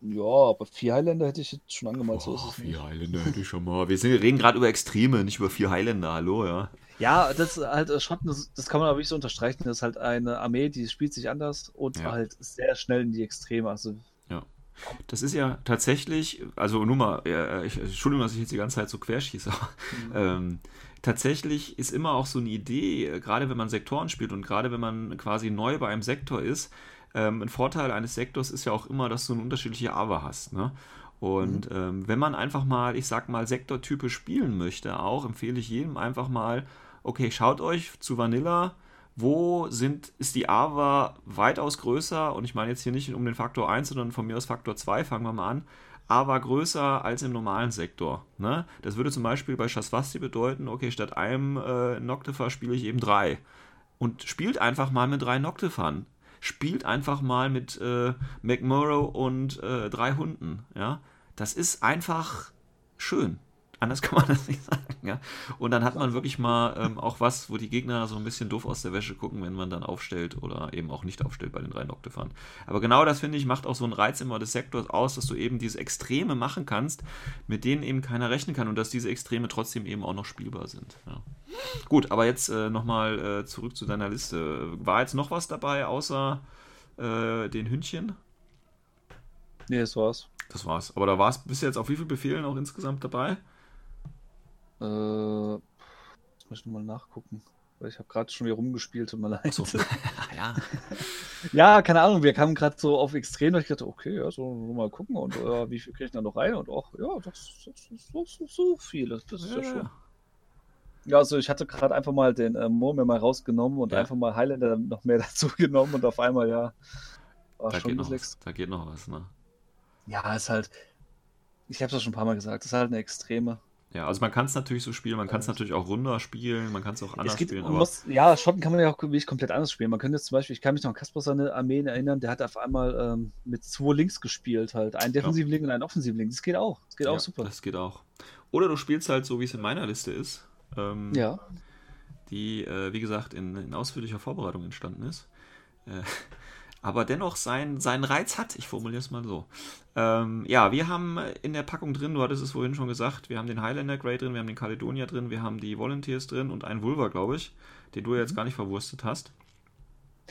Ja, aber vier Highlander hätte ich jetzt schon angemalt. so Oh, nicht. vier Highlander hätte ich schon mal. Wir sind, reden gerade über Extreme, nicht über vier Highlander, hallo, ja. Ja, das halt Schotten, das, das kann man aber nicht so unterstreichen. Das ist halt eine Armee, die spielt sich anders und Ja. halt sehr schnell in die Extreme. Also, Das ist ja tatsächlich, also nur mal, äh, ich, Entschuldigung, dass ich jetzt die ganze Zeit so querschieße, aber ähm, tatsächlich ist immer auch so eine Idee, äh, gerade wenn man Sektoren spielt und gerade wenn man quasi neu bei einem Sektor ist, ähm, ein Vorteil eines Sektors ist ja auch immer, dass du eine unterschiedliche Ava hast. Ne? Und ähm, wenn man einfach mal, ich sag mal, Sektortype spielen möchte, auch empfehle ich jedem einfach mal, okay, schaut euch zu Vanilla, wo sind, ist die AVA weitaus größer, und ich meine jetzt hier nicht um den Faktor 1, sondern von mir aus Faktor 2, fangen wir mal an, AVA größer als im normalen Sektor. Ne? Das würde zum Beispiel bei Shasvasti bedeuten, okay, statt einem äh, Noctifer spiele ich eben drei. Und spielt einfach mal mit drei Noctifern. Spielt einfach mal mit äh, McMurrow und äh, drei Hunden. Ja? Das ist einfach schön. Anders [laughs] kann man das nicht sagen. Ja? Und dann hat man wirklich mal ähm, auch was, wo die Gegner so ein bisschen doof aus der Wäsche gucken, wenn man dann aufstellt oder eben auch nicht aufstellt bei den drei Noctifahren. Aber genau das, finde ich, macht auch so einen Reiz immer des Sektors aus, dass du eben diese Extreme machen kannst, mit denen eben keiner rechnen kann und dass diese Extreme trotzdem eben auch noch spielbar sind. Ja. Gut, aber jetzt äh, nochmal äh, zurück zu deiner Liste. War jetzt noch was dabei, außer äh, den Hündchen? nee, das war's. Das war's. Aber da war es bis jetzt auf wie viele Befehlen auch insgesamt dabei? Äh, jetzt muss ich nochmal nachgucken. Weil ich habe gerade schon wieder rumgespielt, tut mir leid. So. [laughs] [laughs] ja. Ja, keine Ahnung, wir kamen gerade so auf Extrem, da ich dachte, okay, ja, so mal gucken und äh, wie viel kriege ich da noch rein und auch, ja, das, das ist so, so, so viele, das ist ja, schön. Ja, also ich hatte gerade einfach mal den äh, Murmel mal rausgenommen und Ja. einfach mal Highlander noch mehr [laughs] dazu genommen und auf einmal, ja, war Da schon geht, noch da geht noch was, ne? Ja, ist halt, ich habe es schon ein paar Mal gesagt, ist halt eine Extreme. Ja, also man kann es natürlich so spielen, man kann es natürlich auch runder spielen, man kann es auch anders Es geht, spielen, muss, ja, Schotten kann man ja auch wirklich komplett anders spielen. Man könnte jetzt zum Beispiel, ich kann mich noch an Kasper seine Armeen erinnern, der hat auf einmal ähm, mit zwei Links gespielt halt. Einen defensiven Link und einen offensiven Link. Das geht auch. Das geht ja, auch super. das geht auch. Oder du spielst halt so, wie es in meiner Liste ist, ähm, Ja. die, äh, wie gesagt, in, in ausführlicher Vorbereitung entstanden ist. Äh, aber dennoch seinen, seinen Reiz hat, ich formuliere es mal so. Ähm, ja, wir haben in der Packung drin, du hattest es vorhin schon gesagt, wir haben den Highlander Grey drin, wir haben den Caledonia drin, wir haben die Volunteers drin und einen Vulva, glaube ich, den du Mhm. jetzt gar nicht verwurstet hast.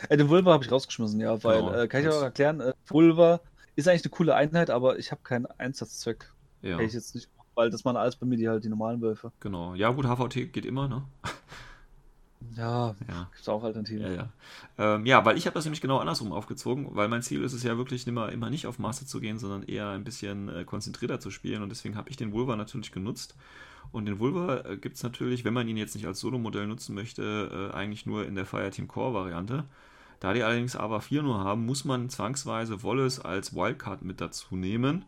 Äh, den Vulva habe ich rausgeschmissen, ja, weil, Genau. äh, kann ich auch erklären, äh, Vulva ist eigentlich eine coole Einheit, aber ich habe keinen Einsatzzweck. Ja, ich jetzt nicht, weil das waren alles bei mir die halt die normalen Wölfe. genau. Ja, gut, HVT geht immer, ne? Ja, Ja. gibt's auch Alternativen. Ja, ja. Ähm, ja, weil ich habe das nämlich genau andersrum aufgezogen, weil mein Ziel ist es ja wirklich immer, immer nicht auf Master zu gehen, sondern eher ein bisschen äh, konzentrierter zu spielen und deswegen habe ich den Vulva natürlich genutzt. Und den Vulva äh, gibt es natürlich, wenn man ihn jetzt nicht als Solo-Modell nutzen möchte, äh, eigentlich nur in der Fireteam Core-Variante. Da die allerdings aber 4 nur haben, muss man zwangsweise Wallace als Wildcard mit dazu nehmen.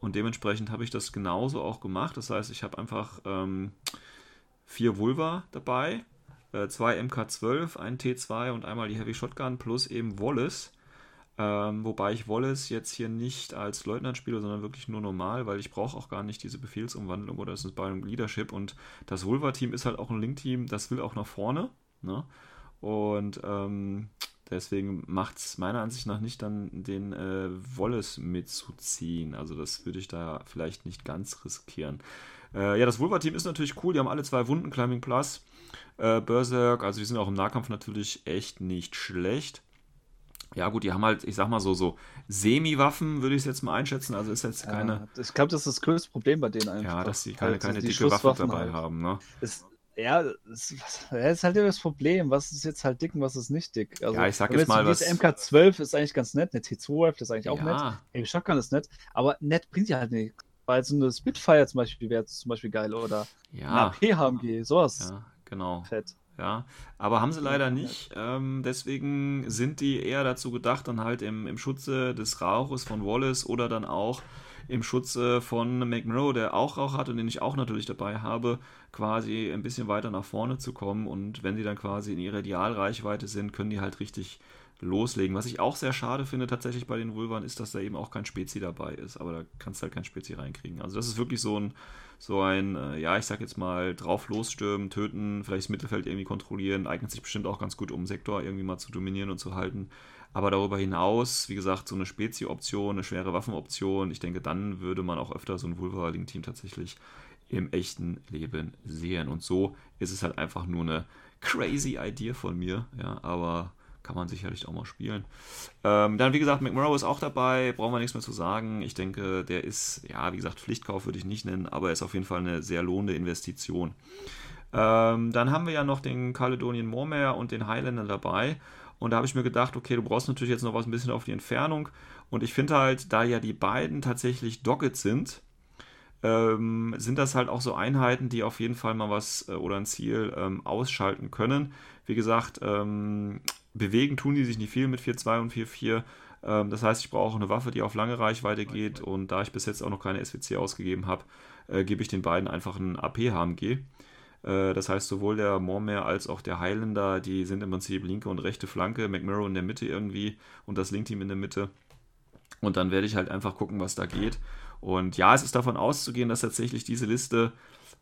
Und dementsprechend habe ich das genauso auch gemacht. Das heißt, ich habe einfach ähm, vier Vulva dabei, äh, zwei MK12, ein T2 und einmal die Heavy Shotgun plus eben Wallace. Ähm, wobei ich Wallace jetzt hier nicht als Leutnant spiele, sondern wirklich nur normal, weil ich brauche auch gar nicht diese Befehlsumwandlung oder es ist bei einem Leadership und das Vulva-Team ist halt auch ein Link-Team, das will auch nach vorne. Ne? Und ähm, deswegen macht es meiner Ansicht nach nicht dann den äh, Wallace mitzuziehen. Also das würde ich da vielleicht nicht ganz riskieren. Äh, ja, das Vulva-Team ist natürlich cool, die haben alle zwei Wunden, Climbing Plus, äh, Berserk, also die sind auch im Nahkampf natürlich echt nicht schlecht. Ja, gut, die haben halt, ich sag mal so, so Semi-Waffen, würde ich es jetzt mal einschätzen. Also ist jetzt keine, ich glaube, das ist das größte Problem bei denen einfach. ja, dass sie keine, keine die dicke Waffe dabei halt. haben, ne? Es, ja, ja, ist halt das Problem. Was ist jetzt halt dick und was ist nicht dick? Also, Ja, ich sag jetzt mal, was- sieht, MK12 ist eigentlich ganz nett, eine T2 ist eigentlich auch nett. Ja, Heavy Shotgun ist nett, aber nett bringt ja halt nichts. Weil so eine Spitfire zum Beispiel wäre zum Beispiel geil oder eine ja, AP-HMG, sowas ja, genau. fett. Ja, aber haben sie leider nicht. Ähm, deswegen sind die eher dazu gedacht, dann halt im, im Schutze des Rauches von Wallace oder dann auch im Schutze von McMurrow, der auch Rauch hat und den ich auch natürlich dabei habe, quasi ein bisschen weiter nach vorne zu kommen. Und wenn die dann quasi in ihrer Idealreichweite sind, können die halt richtig loslegen. Was ich auch sehr schade finde tatsächlich bei den Vulvan ist, dass da eben auch kein Spezi dabei ist. Aber da kannst du halt kein Spezi reinkriegen. Also das ist wirklich so ein, so ein, äh, ja, ich sag jetzt mal, drauf losstürmen, töten, vielleicht das Mittelfeld irgendwie kontrollieren, eignet sich bestimmt auch ganz gut, um Sektor irgendwie mal zu dominieren und zu halten. Aber darüber hinaus, wie gesagt, so eine Spezi-Option, eine schwere Waffenoption, ich denke, dann würde man auch öfter so ein Vulva-Link-Team tatsächlich im echten Leben sehen. Und so ist es halt einfach nur eine crazy Idee von mir, ja, aber kann man sicherlich auch mal spielen. Ähm, dann, wie gesagt, McMurrow ist auch dabei, brauchen wir nichts mehr zu sagen. Ich denke, der ist, ja, wie gesagt, Pflichtkauf würde ich nicht nennen, aber er ist auf jeden Fall eine sehr lohnende Investition. Ähm, dann haben wir ja noch den Caledonian Moormare und den Highlander dabei. Und da habe ich mir gedacht, okay, du brauchst natürlich jetzt noch was ein bisschen auf die Entfernung. Und ich finde halt, da ja die beiden tatsächlich Dogged sind, ähm, sind das halt auch so Einheiten, die auf jeden Fall mal was äh, oder ein Ziel ähm, ausschalten können. Wie gesagt, ähm, bewegen tun die sich nicht viel mit 4-2 und 4-4. Ähm, das heißt, ich brauche eine Waffe, die auf lange Reichweite geht. Und da ich bis jetzt auch noch keine SWC ausgegeben habe, äh, gebe ich den beiden einfach einen AP-HMG. Äh, das heißt, sowohl der Mormare als auch der Highlander, die sind im Prinzip linke und rechte Flanke, McMurrow in der Mitte irgendwie und das Link-Team in der Mitte. Und dann werde ich halt einfach gucken, was da geht. Und ja, es ist davon auszugehen, dass tatsächlich diese Liste,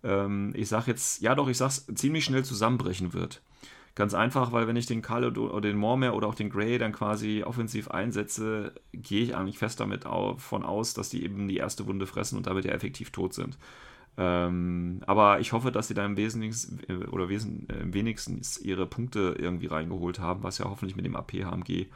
ähm, ich sag jetzt, ja doch, ich sag's, ziemlich schnell zusammenbrechen wird. Ganz einfach, weil wenn ich den Karl oder den Mormare oder auch den Grey dann quasi offensiv einsetze, gehe ich eigentlich fest damit davon aus, dass die eben die erste Wunde fressen und damit ja effektiv tot sind. Ähm, aber ich hoffe, dass sie da im Wesentlichen äh, oder wesen, äh, wenigstens ihre Punkte irgendwie reingeholt haben, was ja hoffentlich mit dem AP-HMG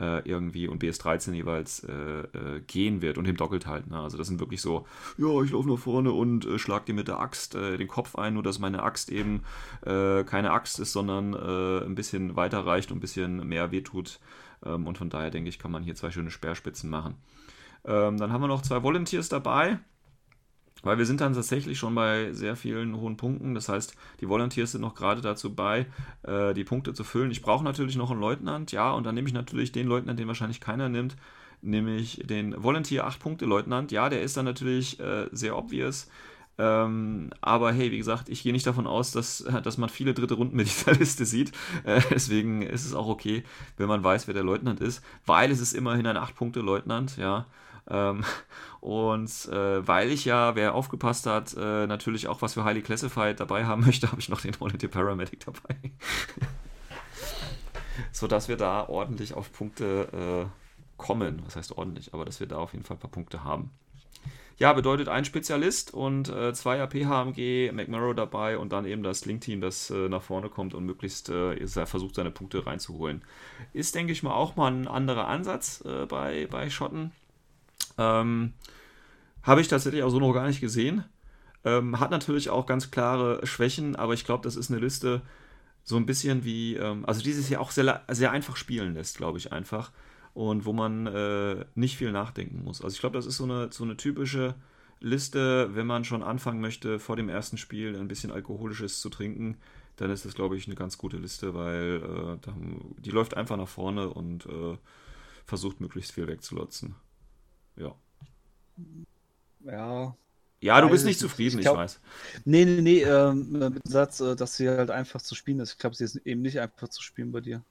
äh, irgendwie und BS13 jeweils äh, äh, gehen wird und dem Doppelt halt. Ne? Also das sind wirklich so, ja, ich laufe nach vorne und äh, schlag dir mit der Axt den Kopf ein, nur dass meine Axt eben keine Axt ist, sondern ein bisschen weiter reicht und ein bisschen mehr wehtut. Ähm, und von daher denke ich, kann man hier zwei schöne Speerspitzen machen. Ähm, dann haben wir noch zwei Volunteers dabei. Weil wir sind dann tatsächlich schon bei sehr vielen hohen Punkten. Das heißt, die Volunteers sind noch gerade dazu bei, äh, die Punkte zu füllen. Ich brauche natürlich noch einen Leutnant, ja, und dann nehme ich natürlich den Leutnant, den wahrscheinlich keiner nimmt, nämlich den Volunteer 8-Punkte-Leutnant. Ja, der ist dann natürlich äh, sehr obvious. Ähm, aber hey, wie gesagt, ich gehe nicht davon aus, dass, [laughs] dass man viele dritte Runden mit dieser [laughs] Liste sieht. Äh, deswegen ist es auch okay, wenn man weiß, wer der Leutnant ist, weil es ist immerhin ein 8-Punkte-Leutnant, ja. Ähm, und äh, weil ich ja, wer aufgepasst hat, äh, natürlich auch was für Highly Classified dabei haben [laughs] möchte, habe ich noch den Volunteer Paramedic dabei. [laughs] Sodass wir da ordentlich auf Punkte äh, kommen. Was heißt ordentlich? Aber dass wir da auf jeden Fall ein paar Punkte haben. Ja, bedeutet ein Spezialist und äh, zwei AP-HMG, McMurrow dabei und dann eben das Link-Team, das äh, nach vorne kommt und möglichst äh, versucht, seine Punkte reinzuholen. Ist, denke ich mal, auch mal ein anderer Ansatz äh, bei, bei Schotten. Ähm, Habe ich tatsächlich auch so noch gar nicht gesehen. Ähm, hat natürlich auch ganz klare Schwächen, aber ich glaube, das ist eine Liste so ein bisschen wie, ähm, also dieses Jahr auch sehr, sehr einfach spielen lässt, glaube ich einfach. Und wo man äh, nicht viel nachdenken muss. Also ich glaube, das ist so eine, so eine typische Liste, wenn man schon anfangen möchte, vor dem ersten Spiel ein bisschen Alkoholisches zu trinken, dann ist das, glaube ich, eine ganz gute Liste, weil äh, die läuft einfach nach vorne und äh, versucht möglichst viel wegzulotzen. Ja. Ja. Ja, du bist nicht zufrieden, ich, glaub, ich weiß. Nee, nee, nee, ähm, mit dem Satz, äh, dass sie halt einfach zu spielen ist. Ich glaube, sie ist eben nicht einfach zu spielen bei dir.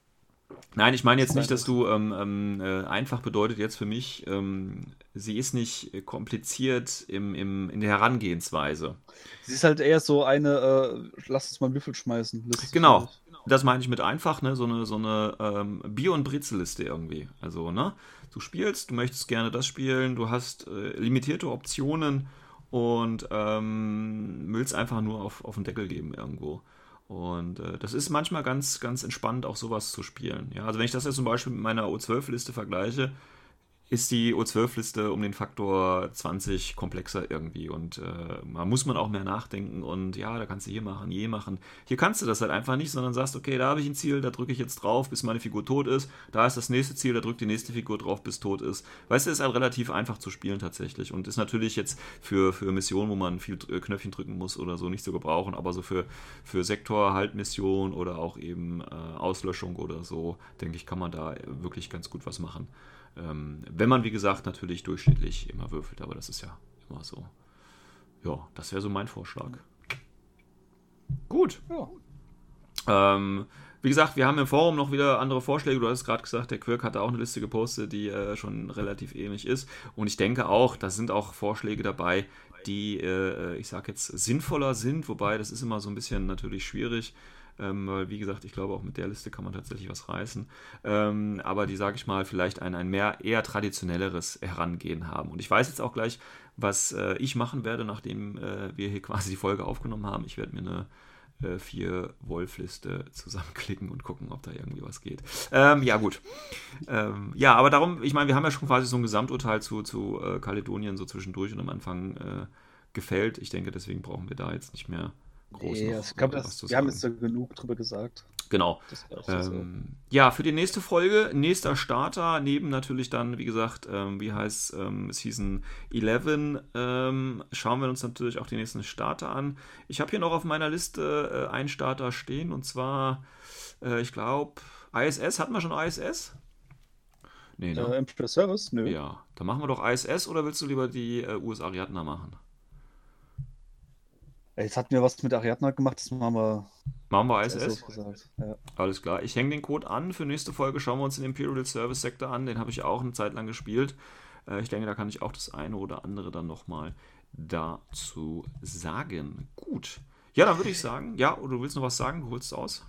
Nein, ich meine jetzt nicht, dass du ähm, ähm, äh, einfach bedeutet jetzt für mich, ähm, sie ist nicht kompliziert im, im, in der Herangehensweise. Sie ist halt eher so eine, äh, lass uns mal Würfel schmeißen. Genau, das meine ich mit einfach, ne? so eine, so eine ähm, Bier- und Brizelliste irgendwie. Also, ne? Du spielst, du möchtest gerne das spielen, du hast äh, limitierte Optionen und ähm, willst einfach nur auf, auf den Deckel geben irgendwo. Und äh, das ist manchmal ganz, ganz entspannt, auch sowas zu spielen. Ja, also wenn ich das jetzt zum Beispiel mit meiner O12-Liste vergleiche, ist die O12-Liste um den Faktor 20 komplexer irgendwie und äh, da muss man auch mehr nachdenken und ja, da kannst du hier machen, je machen. Hier kannst du das halt einfach nicht, sondern sagst, okay, da habe ich ein Ziel, da drücke ich jetzt drauf, bis meine Figur tot ist. Da ist das nächste Ziel, da drückt die nächste Figur drauf, bis tot ist. Weißt du, ist halt relativ einfach zu spielen tatsächlich und ist natürlich jetzt für, für Missionen, wo man viel äh, Knöpfchen drücken muss oder so, nicht zu gebrauchen, aber so für, für Sektor-Haltmission oder auch eben äh, Auslöschung oder so, denke ich, kann man da wirklich ganz gut was machen. Ähm, wenn man, wie gesagt, natürlich durchschnittlich immer würfelt, aber das ist ja immer so. Ja, das wäre so mein Vorschlag. Gut. Ja. Ähm, wie gesagt, wir haben im Forum noch wieder andere Vorschläge. Du hast gerade gesagt, der Quirk hatte auch eine Liste gepostet, die äh, schon relativ ähnlich ist. Und ich denke auch, da sind auch Vorschläge dabei, die, äh, ich sag jetzt, sinnvoller sind. Wobei, das ist immer so ein bisschen natürlich schwierig. Ähm, weil, wie gesagt, ich glaube, auch mit der Liste kann man tatsächlich was reißen. Ähm, aber die, sage ich mal, vielleicht ein, ein mehr eher traditionelleres Herangehen haben. Und ich weiß jetzt auch gleich, was äh, ich machen werde, nachdem äh, wir hier [laughs] quasi die Folge aufgenommen haben. Ich werde mir eine äh, vier Wolf-Liste zusammenklicken und gucken, ob da irgendwie was geht. Ähm, ja, gut. Ähm, ja, aber darum, ich meine, wir haben ja schon quasi so ein Gesamturteil zu, zu äh, Kaledonien so zwischendurch und am Anfang äh, gefällt. Ich denke, deswegen brauchen wir da jetzt nicht mehr groß Nee, noch, ich glaube, wir haben jetzt so genug drüber gesagt. Genau. Ähm, ja, für die nächste Folge, nächster Starter, neben natürlich dann, wie gesagt, ähm, wie heißt ähm, Season 11, ähm, schauen wir uns natürlich auch die nächsten Starter an. Ich habe hier noch auf meiner Liste äh, einen Starter stehen und zwar, äh, ich glaube, ISS. Hatten wir schon ISS? Nee, ne? äh, Service? Nö. ja, dann machen wir doch ISS oder willst du lieber die äh, US Ariadna machen? Jetzt hatten wir was mit Ariadna gemacht, das machen wir Machen wir ISS? Ja. Alles klar. Ich hänge den Code an. Für nächste Folge schauen wir uns den Imperial Service Sektor an. Den habe ich auch eine Zeit lang gespielt. Äh, ich denke, da kann ich auch das eine oder andere dann nochmal dazu sagen. Gut. Ja, dann würde ich sagen, ja, oder du willst noch was sagen? Du holst es aus.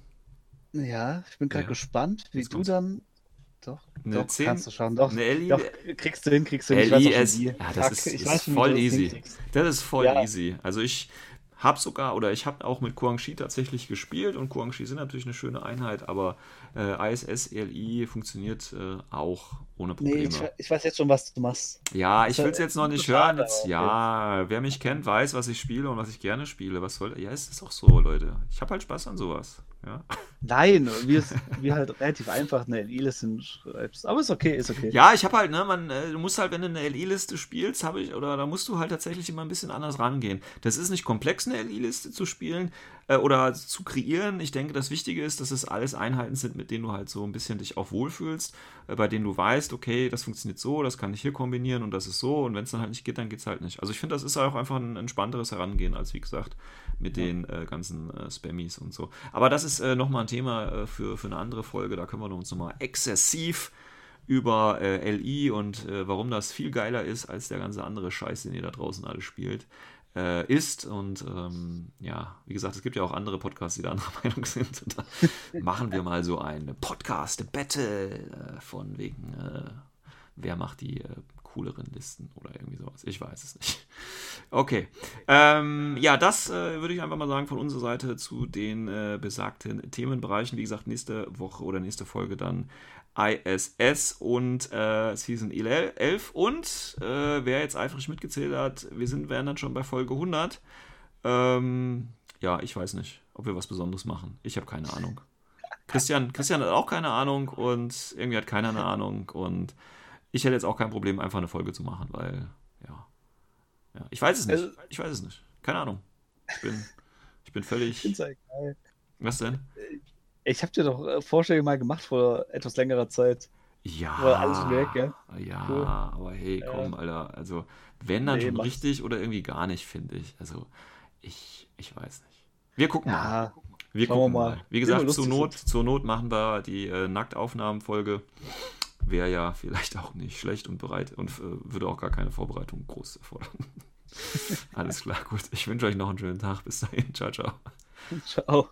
ja, ich bin gerade Ja. gespannt, wie Jetzt du kommt's. dann. Doch, Eine doch 10 kannst du schauen. Doch, Eine LI doch, kriegst du hin, kriegst du hin. Ich weiß. Ja, das Fuck, ist, ist voll easy. Das ist voll Ja. easy. Also ich habe sogar, oder ich habe auch mit Guangxi tatsächlich gespielt und Guangxi sind natürlich eine schöne Einheit, aber äh, ISS ELI funktioniert äh, auch ohne Nee, Probleme. ich, we- ich weiß jetzt schon, was du machst. Ja, ich will es jetzt noch nicht hören. Jetzt, ja, wer mich kennt, weiß, was ich spiele und was ich gerne spiele. Was soll. Ja, es ist auch so, Leute. Ich habe halt Spaß an sowas. Ja, Nein, wir, [laughs] wir halt relativ einfach eine LI-Liste schreibst. Aber ist okay, ist okay. ja ich habe halt, ne, man, äh, du musst halt, wenn du eine LI-Liste spielst, habe ich, oder da musst du halt tatsächlich immer ein bisschen anders rangehen. Das ist nicht komplex, eine LI-Liste zu spielen äh, oder zu kreieren. Ich denke, das Wichtige ist, dass es alles Einheiten sind, mit denen du halt so ein bisschen dich auch wohlfühlst, äh, bei denen du weißt, okay, das funktioniert so, das kann ich hier kombinieren und das ist so und wenn es dann halt nicht geht, dann geht es halt nicht. Also ich finde, das ist auch einfach ein entspannteres Herangehen als, wie gesagt, mit den äh, ganzen äh, Spammies und so. Aber das ist äh, nochmal ein Thema äh, für, für eine andere Folge, da können wir uns nochmal exzessiv über äh, LI und äh, warum das viel geiler ist als der ganze andere Scheiß, den ihr da draußen alle spielt, äh, ist. Und ähm, ja, wie gesagt, es gibt ja auch andere Podcasts, die da anderer [laughs] Meinung sind. Und da machen wir mal so ein Podcast-Battle äh, von wegen, äh, wer macht die äh, cooleren Listen oder irgendwie sowas. Ich weiß es nicht. Okay. Ähm, ja, das äh, würde ich einfach mal sagen von unserer Seite zu den äh, besagten Themenbereichen. Wie gesagt, nächste Woche oder nächste Folge dann ISS und äh, Season 11. Und äh, wer jetzt eifrig mitgezählt hat, wir sind, wären dann schon bei Folge 100. Ähm, ja, ich weiß nicht, ob wir was Besonderes machen. Ich habe keine Ahnung. Christian, Christian hat auch keine Ahnung und irgendwie hat keiner eine Ahnung. Und ich hätte jetzt auch kein Problem, einfach eine Folge zu machen, weil, ja. ja ich weiß es nicht. Also- Ich weiß es nicht. Keine Ahnung. Ich bin, ich bin völlig. Find's ja geil. Was denn? Ich habe dir doch äh, Vorschläge mal gemacht vor etwas längerer Zeit. Ja. War alles weg, gell? Ja, Cool. aber hey, komm, Alter. Also, wenn dann Nee, schon mach's. richtig oder irgendwie gar nicht, finde ich. Also, ich, ich weiß nicht. Wir gucken mal. Ja, Wir Schauen wir gucken mal. mal. Wie gesagt, zur Not, sind. zur Not machen wir die äh, Nacktaufnahmen-Folge. Wäre ja vielleicht auch nicht schlecht und bereit und äh, würde auch gar keine Vorbereitung groß erfordern. [laughs] Alles klar, gut. Ich wünsche euch noch einen schönen Tag. Bis dahin. Ciao, ciao. ciao.